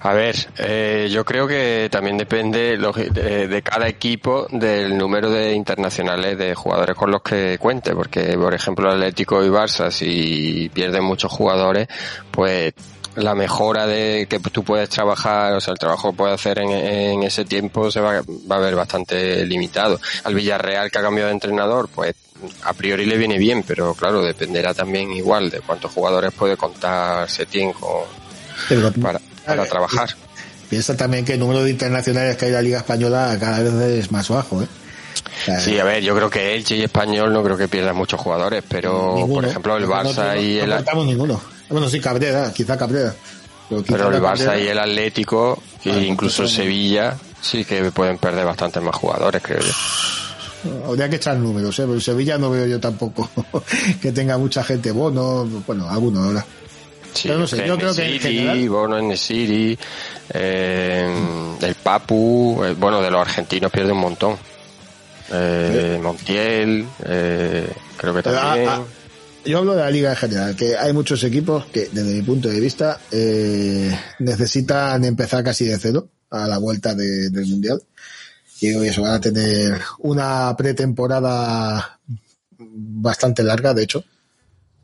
A ver, eh, yo creo que también depende de, de cada equipo del número de internacionales de jugadores con los que cuente, porque por ejemplo Atlético y Barça si pierden muchos jugadores, pues la mejora de que tú puedes trabajar, o sea, el trabajo que puedes hacer en, en ese tiempo se va, va a ver bastante limitado. Al Villarreal que ha cambiado de entrenador, pues a priori le viene bien, pero claro, dependerá también igual de cuántos jugadores puede contar Setién con, Pero, para, para ver, trabajar. Piensa también que el número de internacionales que hay en la Liga Española cada vez es más bajo, ¿eh? Sí, a ver, yo creo que Elche y Español no creo que pierdan muchos jugadores, pero ninguno. por ejemplo el No- Barça no- y no el contamos ninguno. Bueno, sí, Cabrera, quizá Cabrera. Pero, quizá pero el Barça Cabrera- y el Atlético e Ah, incluso el entonces- Sevilla sí que pueden perder bastantes más jugadores, creo yo. Habría que echar números, ¿eh? Pero en Sevilla no veo yo tampoco que tenga mucha gente. Bono, bueno, alguno ahora. Sí, Pero no sé, yo creo que en general- Bono en City, eh, el Papu, eh, bueno, de los argentinos pierde un montón. Eh, Montiel, eh, creo que también. ah, ah, Yo hablo de la liga en general, que hay muchos equipos que, desde mi punto de vista, eh, necesitan empezar casi de cero a la vuelta de- del mundial. Y eso van a tener una pretemporada bastante larga, de hecho,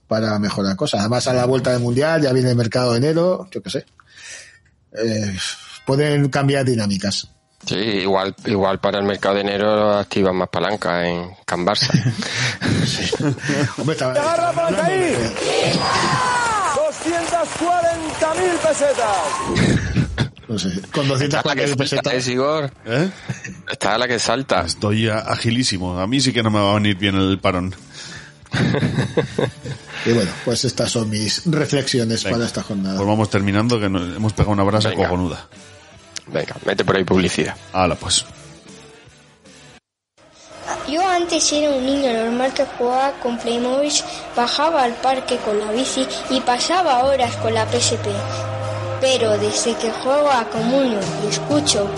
para mejorar cosas. Además, a la vuelta del mundial ya viene el mercado de enero, yo qué sé. Eh, pueden cambiar dinámicas. Sí, igual, igual para el mercado de enero activan más palanca en Can Barça. Hombre, estaba- ¡Agarra palanca ahí! de- 240.000 pesetas. no sé, con 240 Está la que salta, pesetas. ¿eh, Igor? ¿Eh? Está la que salta. Estoy agilísimo. A mí sí que no me va a venir bien el parón. Y bueno, pues estas son mis reflexiones Venga. para esta jornada. Pues vamos terminando, que nos hemos pegado una brasa Venga. cojonuda. Venga, mete por ahí publicidad. Hala, pues. Yo antes era un niño normal que jugaba con Playmobil, bajaba al parque con la bici y pasaba horas con la PSP. Pero desde que juego a Comunio y escucho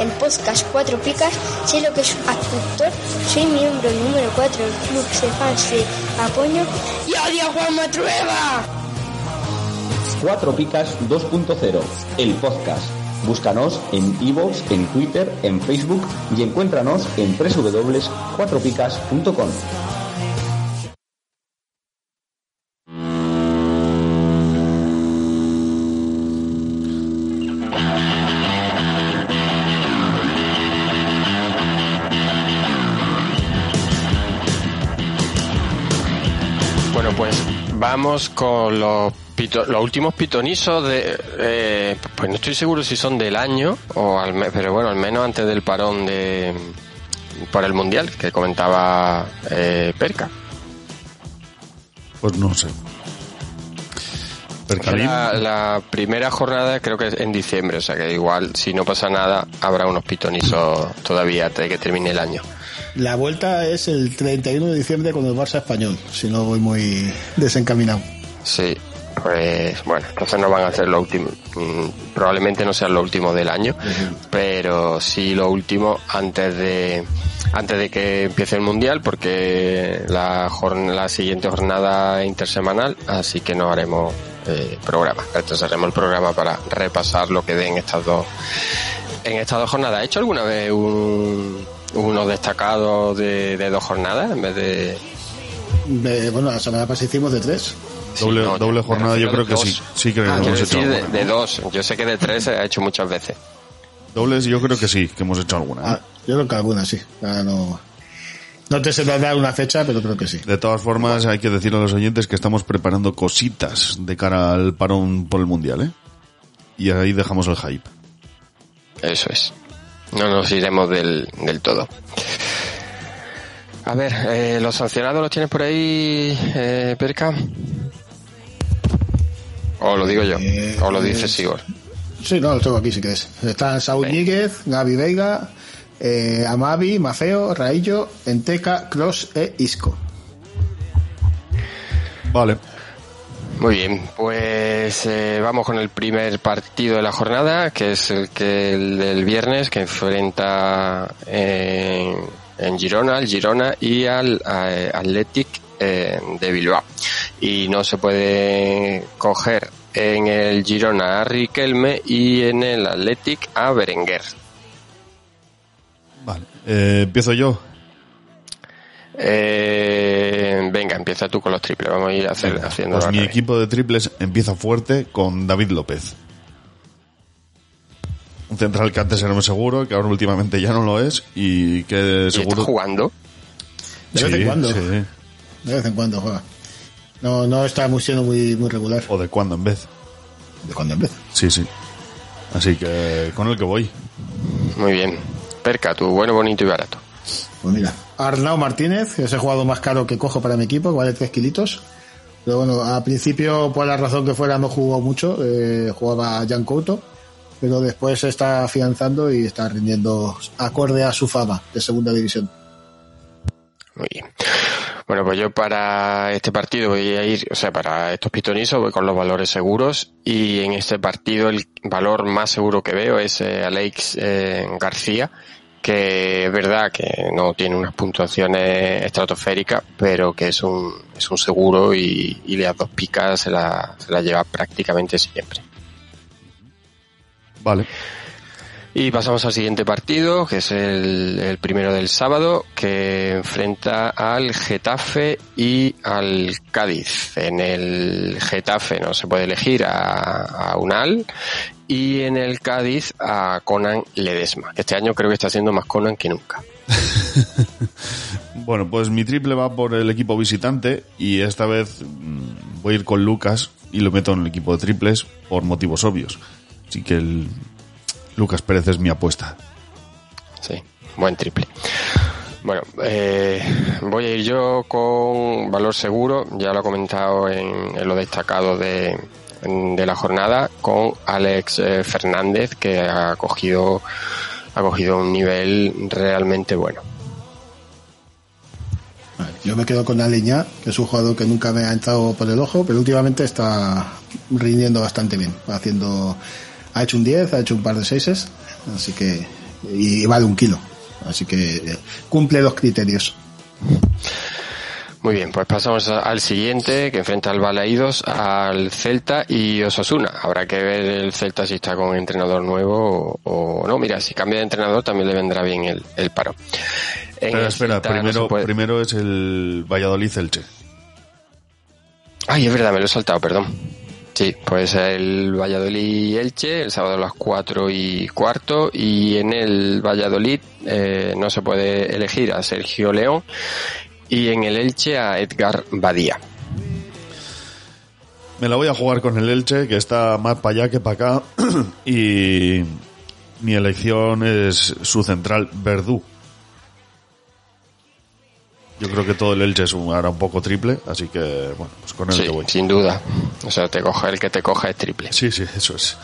el podcast Cuatro Picas, sé lo que es un actor, soy miembro número 4 del club de fans de Apoño y odio a Juan Matrueva. Cuatro Picas 2.0, el podcast. Búscanos en iVoox, en Twitter, en Facebook y encuéntranos en www.cuatropicas.com. vamos con los, pito- los últimos pitonisos de... eh, pues no estoy seguro si son del año, o al me- pero bueno, al menos antes del parón de por el Mundial que comentaba eh, Perca. Pues no sé. La, la primera jornada creo que es en diciembre, o sea que igual si no pasa nada habrá unos pitonisos todavía antes de que termine el año. La vuelta es el 31 de diciembre con el Barça español, si no voy muy desencaminado. Sí, pues bueno, entonces no van a ser los últimos, mm, probablemente no sean los últimos del año, pero sí los últimos antes de antes de que empiece el mundial, porque la la siguiente jornada intersemanal, así que no haremos eh, programa. Entonces haremos el programa para repasar lo que den estas dos en estas dos jornadas. ¿Has hecho alguna vez un, unos destacados de, de dos jornadas en vez de De- bueno, la semana pasada hicimos de tres. Doble, no, doble jornada, yo creo que dos. sí. Sí creo que Ah, hemos hecho decir de, alguna. de dos. Yo sé que de tres se ha hecho muchas veces. Dobles, yo creo que sí, que hemos hecho alguna. ¿eh? Ah, yo creo que algunas sí. Ahora no, no te sé dar una fecha, pero creo que sí. De todas formas, hay que decirle a los oyentes que estamos preparando cositas de cara al parón por el mundial, ¿eh? Y ahí dejamos el hype. Eso es. No nos iremos del, del todo. A ver, eh, ¿los sancionados los tienes por ahí, eh, Perca? ¿O lo digo yo? Eh, ¿O lo dices Igor? Sí, no, lo tengo aquí si quieres. Están Saúl Níguez, Gaby Veiga, eh, Amavi, Mafeo, Raillo, Enteca, Cross e Isco. Vale. Muy bien, pues eh, vamos con el primer partido de la jornada, que es el que el del viernes, que enfrenta en, en Girona, al Girona y al eh, Athletic eh, de Bilbao. Y no se puede coger en el Girona a Riquelme y en el Athletic a Berenguer. Vale. Eh, Empiezo yo. Eh, venga, empieza tú con los triples, vamos a ir a hacer, Venga, haciendo pues mi revés. equipo de triples empieza fuerte con David López. Un central que antes era muy seguro, que ahora últimamente ya no lo es y que ¿Y está seguro... jugando? De vez Sí, en cuando. sí. De vez en cuando juega. No, no está muy siendo muy, muy regular. O de cuando en vez. De cuando en vez. Sí, sí. Así que con el que voy. Muy bien. Perca, tú bueno, bonito y barato. Pues mira, Arnau Martínez, que es el jugador más caro que cojo para mi equipo, que vale 3 kilitos. Pero bueno, al principio, por la razón que fuera, no jugó mucho. eh, jugaba Jan Couto. Pero después se está afianzando y está rindiendo acorde a su fama de segunda división. Muy bien. Bueno, pues yo para este partido voy a ir, o sea, para estos pitonisos voy con los valores seguros y en este partido el valor más seguro que veo es eh, Alex eh, García, que es verdad que no tiene unas puntuaciones estratosféricas, pero que es un, es un seguro y, y las dos picas se la, se la lleva prácticamente siempre. Vale. Y pasamos al siguiente partido, que es el, primero del sábado, que enfrenta al Getafe y al Cádiz. En el Getafe no se puede elegir a, Unal y en el Cádiz a Conan Ledesma, este año creo que está siendo más Conan que nunca. bueno, pues mi triple va por el equipo visitante y esta vez mmm, voy a ir con Lucas y lo meto en el equipo de triples por motivos obvios. Así que el Lucas Pérez es mi apuesta. Sí, buen triple. Bueno, eh, voy a ir yo con valor seguro, ya lo he comentado en, en lo destacado de, de la jornada, con Alex eh, Fernández, que ha cogido, ha cogido un nivel realmente bueno. Yo me quedo con Aleñá, que es un jugador que nunca me ha entrado por el ojo, pero últimamente está rindiendo bastante bien, haciendo ha hecho un 10, ha hecho un par de 6 así que y vale un kilo, así que cumple los criterios. Muy bien, pues pasamos al siguiente, que enfrenta al Balaídos, al Celta y Osasuna. Habrá que ver el Celta si está con entrenador nuevo o, o no. Mira, si cambia de entrenador también le vendrá bien el, el paro. En espera, espera, Celta primero, no puede... primero es el Valladolid-Elche. Ay, es verdad, me lo he saltado, perdón. Sí, pues el Valladolid-Elche, el sábado a las 4 y cuarto, y en el Valladolid eh, no se puede elegir a Sergio León y en el Elche a Edgar Badía. Me la voy a jugar con el Elche, que está más para allá que para acá, y mi elección es su central Verdú. Yo creo que todo el Elche es un, ahora un poco triple, así que bueno, pues con él sí, que voy. Sin duda. O sea, te coja el que te coja es triple. Sí, sí, eso es.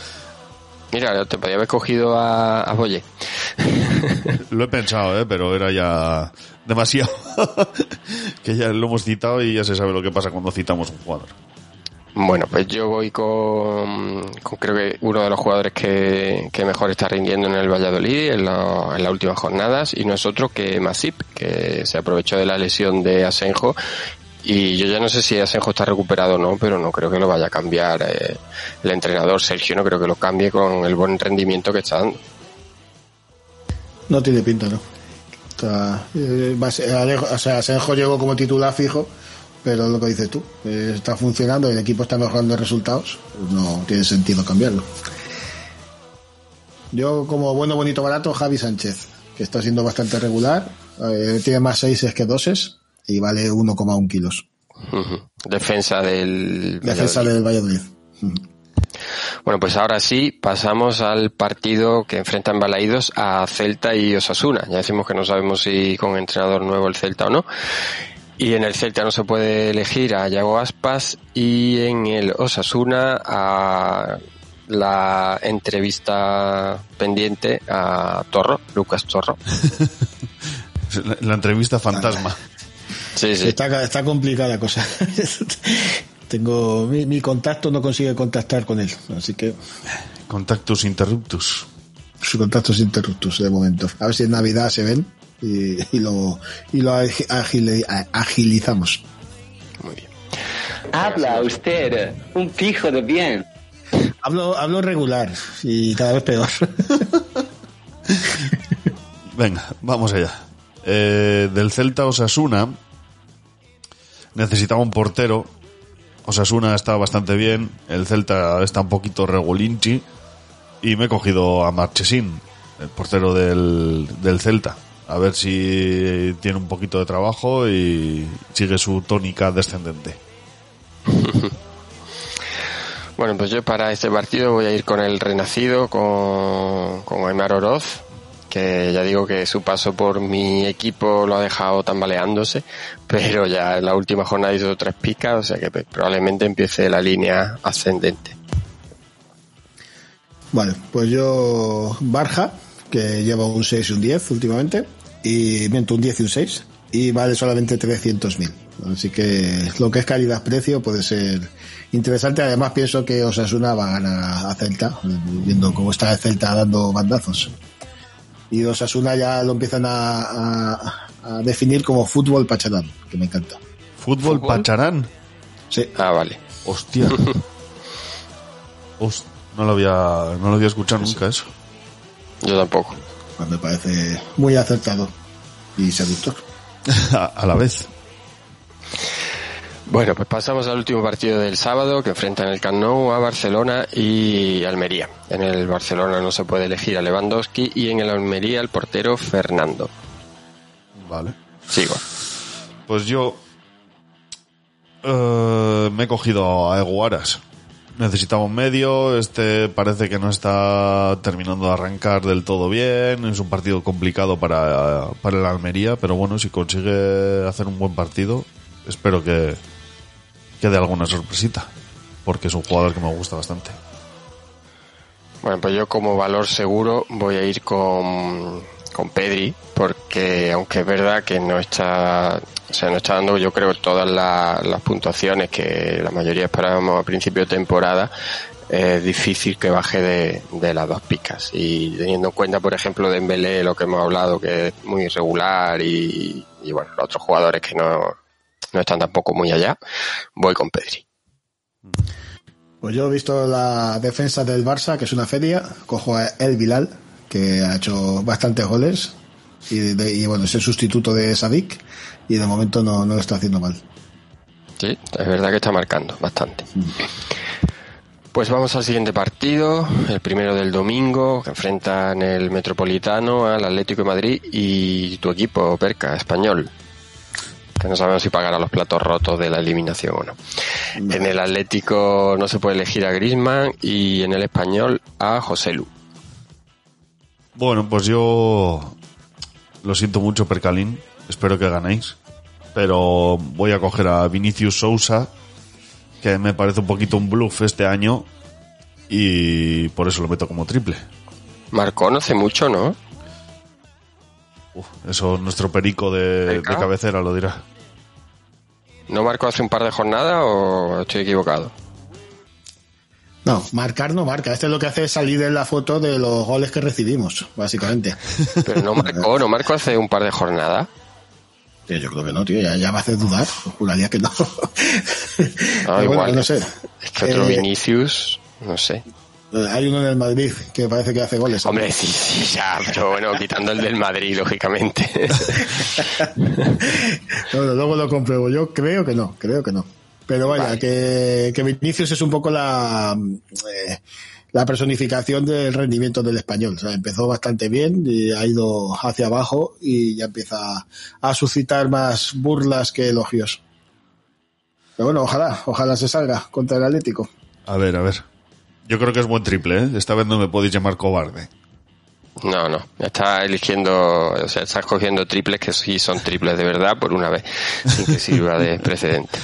Mira, te podía haber cogido a, a Boye. Lo he pensado, ¿eh? pero era ya demasiado. que ya lo hemos citado y ya se sabe lo que pasa cuando citamos un jugador. Bueno, pues yo voy con, creo que uno de los jugadores que, que, mejor está rindiendo en el Valladolid en, en las últimas jornadas y no es otro que Masip, que se aprovechó de la lesión de Asenjo y yo ya no sé si Asenjo está recuperado o no, pero no creo que lo vaya a cambiar eh, el entrenador Sergio, no creo que lo cambie con el buen rendimiento que está dando. No tiene pinta, ¿no? Está, eh, o sea, Asenjo llegó como titular fijo pero lo que dices tú, está funcionando, el equipo está mejorando resultados, pues no tiene sentido cambiarlo. Yo como bueno, bonito, barato, Javi Sánchez, que está siendo bastante regular, eh, tiene más seises que doses y vale 1,1 kilos. Uh -huh. Defensa del Defensa Valladolid. del Valladolid. Uh -huh. Bueno, pues ahora sí, pasamos al partido que enfrentan Balaídos a Celta y Osasuna. Ya decimos que no sabemos si con entrenador nuevo el Celta o no. Y en el Celta no se puede elegir a Yago Aspas y en el Osasuna a la entrevista pendiente a Torro, Lucas Torro. la, la, entrevista fantasma. Sí, sí. Está, está complicada la cosa. Tengo mi, mi, contacto no consigue contactar con él, así que contactos interruptus. Sus contactos interruptus de momento. A ver si en Navidad se ven y, y lo, y lo agil, agilizamos. Muy bien. Habla usted, un pijo de bien. Hablo, hablo regular y cada vez peor. Venga, vamos allá. Eh, del Celta Osasuna necesitaba un portero. Osasuna está bastante bien. El Celta está un poquito regulinchi. Y me he cogido a Marchesín, el portero del, del Celta a ver si tiene un poquito de trabajo y sigue su tónica descendente. Bueno, pues yo para este partido voy a ir con el renacido, con, con Aymar Oroz, que ya digo que su paso por mi equipo lo ha dejado tambaleándose, pero ya en la última jornada hizo tres picas, o sea que probablemente empiece la línea ascendente. Vale, pues yo Barja, que lleva un 6 y un 10 últimamente, y miento un 10 y un 6, y vale solamente 300.000. Así que lo que es calidad-precio puede ser interesante. Además pienso que Osasuna va a ganar a Celta, viendo cómo está el Celta dando bandazos. Y los Asuna ya lo empiezan a, a- a definir como fútbol pacharán, que me encanta. ¿Fútbol, Pacharán? Sí. Ah, vale. Hostia. Host- no lo había, no lo había escuchado nunca eso. Yo tampoco. Pues me parece muy acertado y seductor. a, la vez. Bueno, pues pasamos al último partido del sábado que enfrentan el Camp Nou a Barcelona y Almería. En el Barcelona no se puede elegir a Lewandowski y en el Almería el portero Fernando. Vale. Sigo. Pues yo eh, me he cogido a Eguaras. Necesitaba un medio, este parece que no está terminando de arrancar del todo bien, es un partido complicado para, para el Almería, pero bueno, si consigue hacer un buen partido, espero que, que dé alguna sorpresita, porque es un jugador que me gusta bastante. Bueno, pues yo como valor seguro voy a ir con, con Pedri, porque aunque es verdad que no está, o sea, no está dando yo creo todas la- las puntuaciones que la mayoría esperábamos a principio de temporada, es difícil que baje de, de las dos picas. Y teniendo en cuenta, por ejemplo, de Dembélé, lo que hemos hablado, que es muy irregular y, y bueno, los otros jugadores que no, no están tampoco muy allá, voy con Pedri. Pues yo he visto la defensa del Barça, que es una feria, cojo a El Bilal, que ha hecho bastantes goles, y, de- y bueno, es el sustituto de Sadik, y de momento no, no lo está haciendo mal. Sí, es verdad que está marcando bastante. Pues vamos al siguiente partido, el primero del domingo, que enfrentan el Metropolitano al Atlético de Madrid y tu equipo, Perca, español. Que no sabemos si pagará los platos rotos de la eliminación o no. En el Atlético no se puede elegir a Grisman y en el español a José Lu. Bueno, pues yo lo siento mucho, Percalín. Espero que ganéis. Pero voy a coger a Vinicius Sousa, que me parece un poquito un bluff este año. Y por eso lo meto como triple. Marcó no hace mucho, ¿no? Uf, eso nuestro perico de, de cabecera lo dirá. ¿No marcó hace un par de jornadas o estoy equivocado? No, marcar no marca. Este es lo que hace es salir en la foto de los goles que recibimos, básicamente. Pero no marcó, no marcó hace un par de jornadas. Tío, yo creo que no, tío. Ya, ya me hace dudar. Juraría que no. Ah, Pero bueno, igual. no sé. Es que otro Eh, Vinicius, no sé. Eh, Hay uno en el Madrid que parece que hace goles. Hombre, sí, sí, ya, pero bueno, quitando el del Madrid, lógicamente. Bueno, luego lo compruebo. Yo creo que no, creo que no. Pero vaya, Vale. que, que Vinicius es un poco la, eh, la personificación del rendimiento del español. O sea, empezó bastante bien y ha ido hacia abajo y ya empieza a suscitar más burlas que elogios. Pero bueno, ojalá, ojalá se salga contra el Atlético. A ver, a ver. Yo creo que es buen triple, ¿eh? Esta vez no me podéis llamar cobarde. No, no, está eligiendo, o sea, está escogiendo triples que sí son triples de verdad por una vez, sin que sirva de precedente.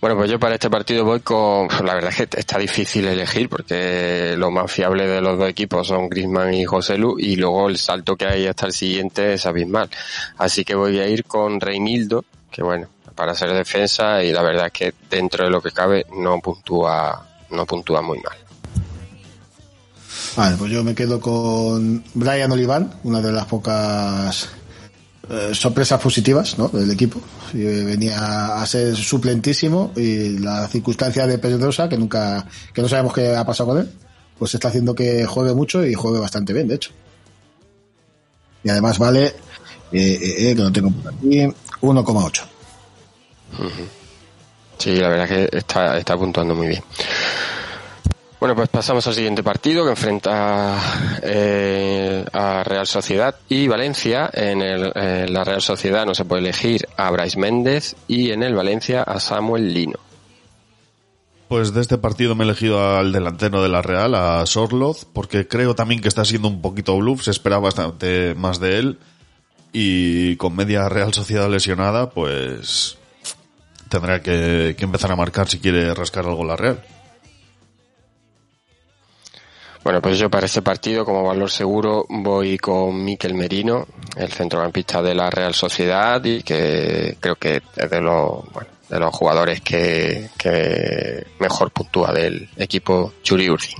Bueno, pues yo para este partido voy con, la verdad es que está difícil elegir porque lo más fiable de los dos equipos son Griezmann y José Lu y luego el salto que hay hasta el siguiente es abismal. Así que voy a ir con Reinildo, que bueno, para ser defensa y la verdad es que dentro de lo que cabe no puntúa, no puntúa muy mal. Vale, pues yo me quedo con Brian Oliván, una de las pocas eh, sorpresas positivas del equipo. Eh, venía a ser suplentísimo y la circunstancia de Pedrosa, que nunca, que no sabemos qué ha pasado con él, pues está haciendo que juegue mucho y juegue bastante bien, de hecho. Y además vale, eh, eh, que lo tengo por aquí, 1,8. Sí, la verdad es que está, está puntuando muy bien. Bueno, pues pasamos al siguiente partido que enfrenta eh, a Real Sociedad y Valencia. En el, eh, la Real Sociedad no se puede elegir a Brais Méndez y en el Valencia a Samuel Lino. Pues de este partido me he elegido al delantero de la Real, a Sorloz, porque creo también que está siendo un poquito bluff, se esperaba bastante más de él. Y con media Real Sociedad lesionada, pues tendrá que, que empezar a marcar si quiere rascar algo la Real. Bueno, pues yo para este partido, como valor seguro, voy con Miquel Merino, el centrocampista de la Real Sociedad, y que creo que es de los, bueno, de los jugadores que, que mejor puntúa del equipo Churi Urzi.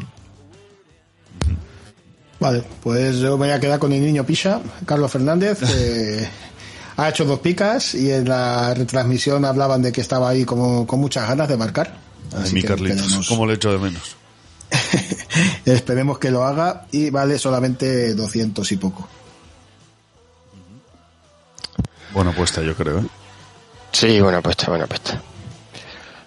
Vale, pues yo me voy a quedar con el niño Pisha, Carlos Fernández, que ha hecho dos picas y en la retransmisión hablaban de que estaba ahí como con muchas ganas de marcar. Ay, Así mi que Carlitos, esperemos- ¿cómo le echo de menos? Esperemos que lo haga y vale solamente 200 y poco. Buena apuesta, yo creo. ¿eh? Sí, buena apuesta, buena apuesta.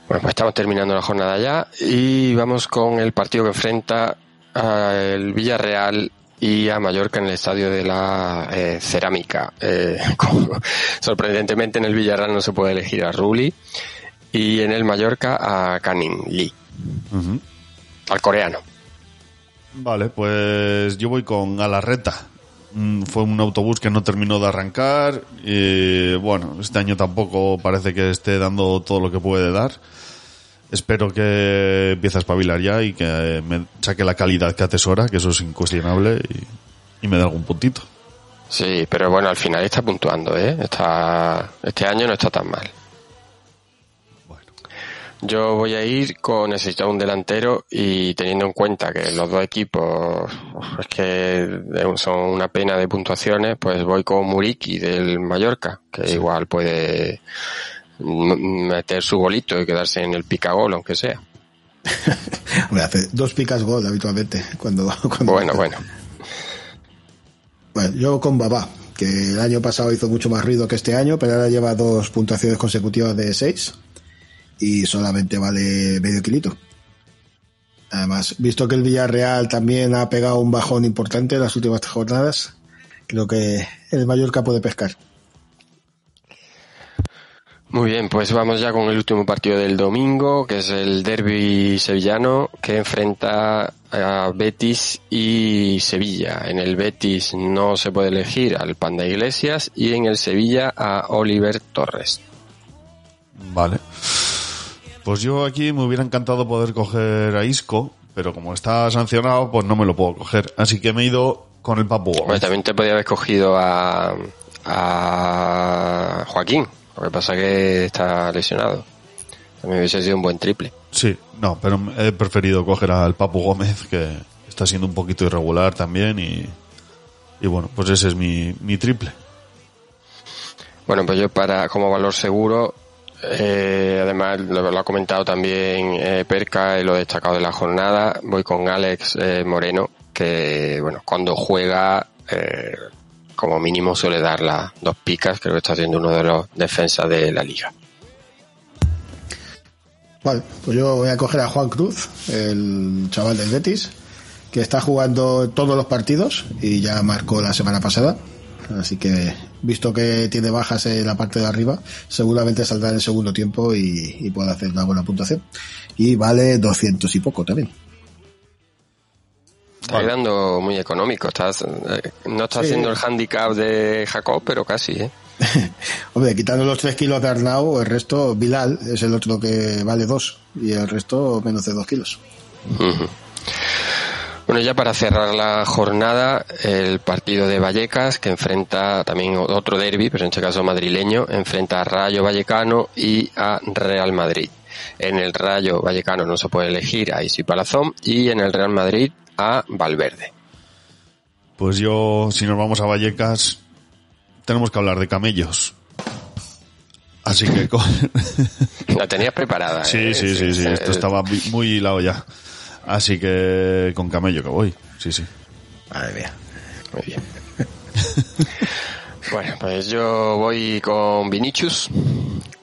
Bueno, pues estamos terminando la jornada ya y vamos con el partido que enfrenta al Villarreal y a Mallorca en el estadio de la eh, Cerámica. Eh, como- sorprendentemente en el Villarreal no se puede elegir a Rulli y en el Mallorca a Canin Lee. Al coreano. Vale, pues yo voy con Galarreta. Mm, Fue un autobús que no terminó de arrancar y bueno, este año tampoco parece que esté dando todo lo que puede dar. Espero que empiece a espabilar ya y que me saque la calidad que atesora, que eso es incuestionable, y, y me dé algún puntito. Sí, pero bueno, al final está puntuando, ¿eh? Está, este año no está tan mal. Yo voy a ir con necesito un delantero y teniendo en cuenta que los dos equipos es que son una pena de puntuaciones, pues voy con Muriki del Mallorca, que igual puede meter su golito y quedarse en el picagol, aunque sea. Hombre, hace dos picas gol habitualmente. Cuando, cuando Bueno, bueno. Bueno, yo con Babá, que el año pasado hizo mucho más ruido que este año, pero ahora lleva dos puntuaciones consecutivas de 6 y solamente vale medio kilito. Además, visto que el Villarreal también ha pegado un bajón importante en las últimas tres jornadas, creo que el Mallorca puede pescar. Muy bien, pues vamos ya con el último partido del domingo, que es el derby sevillano, que enfrenta a Betis y Sevilla. En el Betis no se puede elegir al Panda Iglesias y en el Sevilla a Oliver Torres. Vale. Pues yo aquí me hubiera encantado poder coger a Isco, pero como está sancionado, pues no me lo puedo coger. Así que me he ido con el Papu Gómez. Bueno, también te podía haber cogido a, a Joaquín, lo que pasa que está lesionado. También hubiese sido un buen triple. Sí, no, pero he preferido coger al Papu Gómez, que está siendo un poquito irregular también, y, y bueno, pues ese es mi, mi triple. Bueno, pues yo para como valor seguro, eh, además lo, lo ha comentado también eh, Perca y lo destacado de la jornada, voy con Alex eh, Moreno, que bueno, cuando juega eh, como mínimo suele dar las dos picas, creo que está siendo uno de los defensas de la liga. Vale, pues yo voy a coger a Juan Cruz, el chaval del Betis, que está jugando todos los partidos y ya marcó la semana pasada. Así que, visto que tiene bajas en la parte de arriba, seguramente saldrá en el segundo tiempo y, y puede hacer una buena puntuación. Y vale 200 y poco también. Está quedando muy económico, estás, eh, no está Sí. haciendo el handicap de Jacob, pero casi, ¿eh? Hombre, quitando los 3 kilos de Arnau, el resto, Bilal es el otro que vale 2 y el resto menos de 2 kilos. Bueno, ya para cerrar la jornada, el partido de Vallecas, que enfrenta también otro derby, pero en este caso madrileño, enfrenta a Rayo Vallecano y a Real Madrid. En el Rayo Vallecano no se puede elegir a Isi Palazón y en el Real Madrid a Valverde. Pues yo, si nos vamos a Vallecas, tenemos que hablar de camellos. Así que con... La tenías preparada. Sí, ¿eh? sí, sí, sí, eh, esto estaba muy hilado ya. Así que con camello que voy, sí, sí. Madre mía. Muy bien. Bueno, pues yo voy con Vinicius,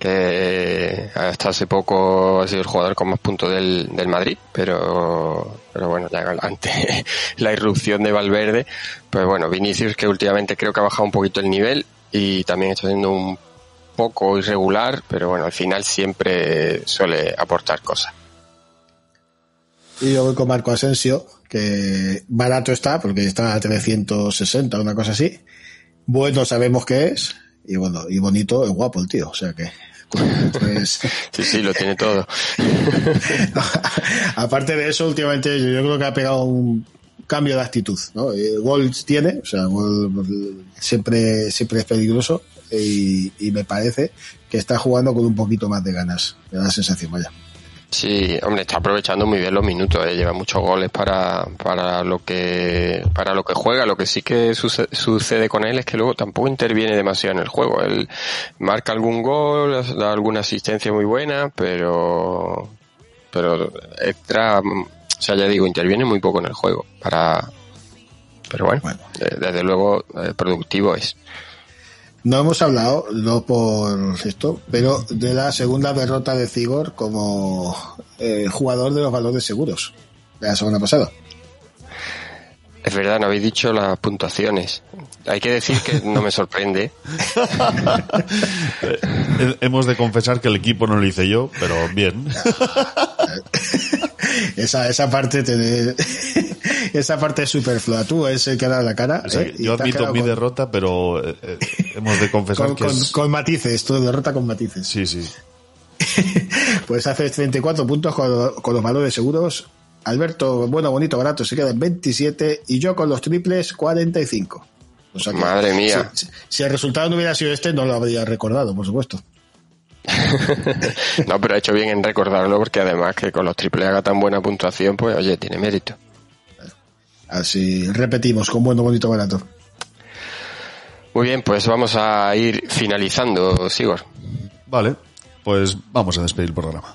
que hasta hace poco ha sido el jugador con más puntos del, del Madrid, pero, pero bueno, ya ante la irrupción de Valverde, pues bueno, Vinicius que últimamente creo que ha bajado un poquito el nivel y también está siendo un poco irregular, pero bueno, al final siempre suele aportar cosas. Y yo voy con Marco Asensio, que barato está, porque está a 360, una cosa así. Bueno, sabemos qué es. Y bueno, y bonito, es guapo el tío. O sea que. pues, Sí, sí, lo tiene todo. aparte de eso, últimamente yo, yo creo que ha pegado un cambio de actitud, ¿no? Eh, Gol tiene, o sea, gol pues, siempre, siempre es peligroso y, y me parece que está jugando con un poquito más de ganas. Me da la sensación, vaya. Sí, hombre, está aprovechando muy bien los minutos, ¿eh? lleva muchos goles para, para lo que para lo que juega. Lo que sí que suce- sucede con él es que luego tampoco interviene demasiado en el juego. Él marca algún gol, da alguna asistencia muy buena, pero pero extra, o sea, ya digo, interviene muy poco en el juego. Para, pero bueno, desde luego eh, productivo es. No hemos hablado, no por esto, pero de la segunda derrota de Cigor como eh, jugador de los valores seguros de la semana pasada. Es verdad, no habéis dicho las puntuaciones. Hay que decir que no me sorprende. Eh, Hemos de confesar que el equipo no lo hice yo, pero bien. Esa, esa parte te- esa parte es superflua. Tú es el que da la cara. O sea, ¿eh? Yo admito mi con- derrota, pero eh, eh, hemos de confesar con, que con- es... con matices, tu derrota con matices. Sí, sí. Pues haces 34 puntos con, con los valores seguros. Alberto, bueno, bonito, barato, se queda en 27 y yo con los triples 45. O sea que Madre mía. Si, si el resultado no hubiera sido este, no lo habría recordado, por supuesto. No, pero ha hecho bien en recordarlo porque además que con los triple haga tan buena puntuación, pues oye, tiene mérito. Así repetimos, con bueno, bonito, barato. Muy bien, pues vamos a ir finalizando, Sigor. Vale, pues vamos a despedir el programa.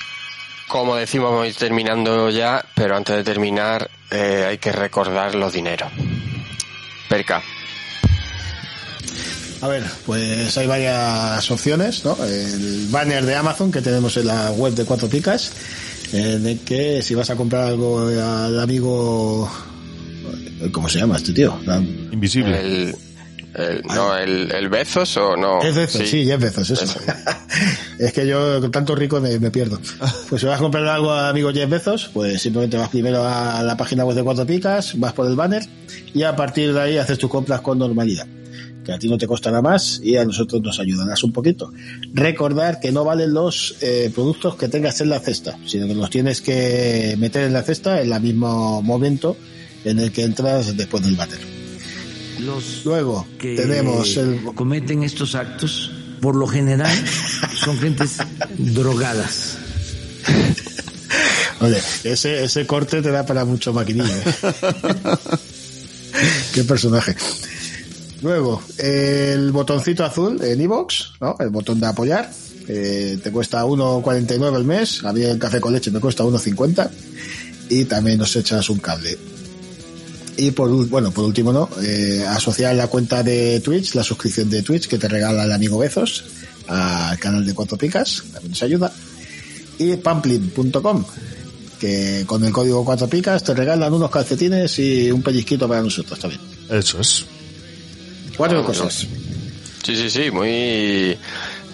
como decimos, vamos a ir terminando ya, pero antes de terminar eh, hay que recordar los dineros. Perca. A ver, pues hay varias opciones, ¿no? El banner de Amazon que tenemos en la web de Cuatro Picas, en el que si vas a comprar algo al amigo... ¿Cómo se llama este tío? Invisible. El, el- no, el, el Bezos o no. Es Bezos, sí, es Bezos, eso. es que yo con tanto rico me, me pierdo. Pues si vas a comprar algo al amigo Jeff Bezos, pues simplemente vas primero a la página web de Cuatro Picas, vas por el banner y a partir de ahí haces tus compras con normalidad. Que a ti no te costará más y a nosotros nos ayudarás un poquito. Recordar que no valen los eh, productos que tengas en la cesta, sino que los tienes que meter en la cesta en el mismo momento en el que entras después del banner. Los Luego que tenemos el cometen estos actos, por lo general, son gentes drogadas. Oye, ese, ese corte te da para mucho maquinillo. ¿eh? Qué personaje. Luego, el botoncito azul en iVoox, ¿no? El botón de apoyar. eh, te cuesta 1,49 al mes. A mí el café con leche me cuesta 1,50. Y también nos echas un cable. Y por, bueno, por último, ¿no? Eh, asociar la cuenta de Twitch, la suscripción de Twitch que te regala el amigo Bezos al canal de Cuatro Picas, también nos ayuda. Y pamplin.com, que con el código Cuatro Picas te regalan unos calcetines y un pellizquito para nosotros también. Eso es. Cuatro Ah, cosas. Sí, sí, sí, muy...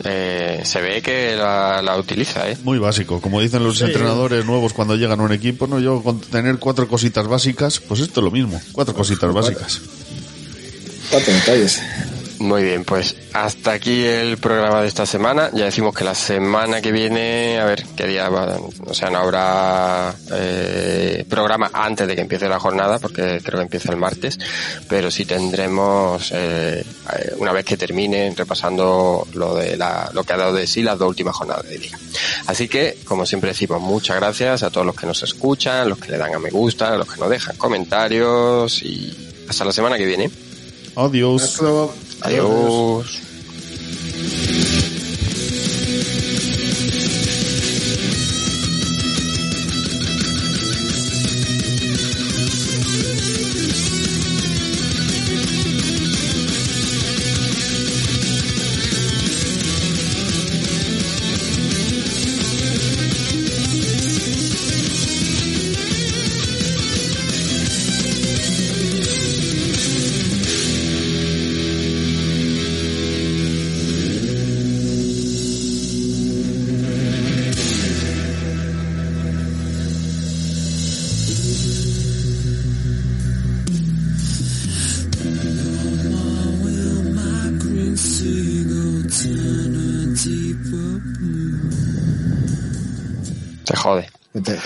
eh, se ve que la, la utiliza, ¿eh? Muy básico. Como dicen los Sí. entrenadores nuevos cuando llegan a un equipo, no yo con tener cuatro cositas básicas, pues esto es lo mismo. Cuatro cositas básicas. Cuatro detalles. Muy bien, pues hasta aquí el programa de esta semana. Ya decimos que la semana que viene, a ver qué día va, o sea, no habrá eh, programa antes de que empiece la jornada, porque creo que empieza el martes, pero sí tendremos, eh, eh, una vez que termine, repasando lo de la, lo que ha dado de sí las dos últimas jornadas de liga. Así que, como siempre decimos, muchas gracias a todos los que nos escuchan, los que le dan a me gusta, los que nos dejan comentarios y hasta la semana que viene. Adiós. Adiós.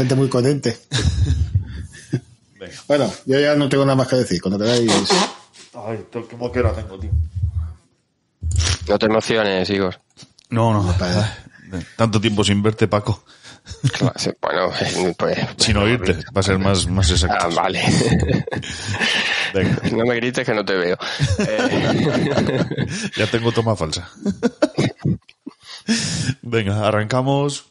Gente muy coherente. bueno, yo ya no tengo nada más que decir. Cuando queráis. Ay, qué moquera tengo, tío. No te emociones, Igor. No, no. Ay, Tanto tiempo sin verte, Paco. Bueno, pues... Sin oírte, va a ser más, más exacto. Ah, vale. Venga. No me grites que no te veo. Eh, Ya tengo toma falsa. Venga, arrancamos.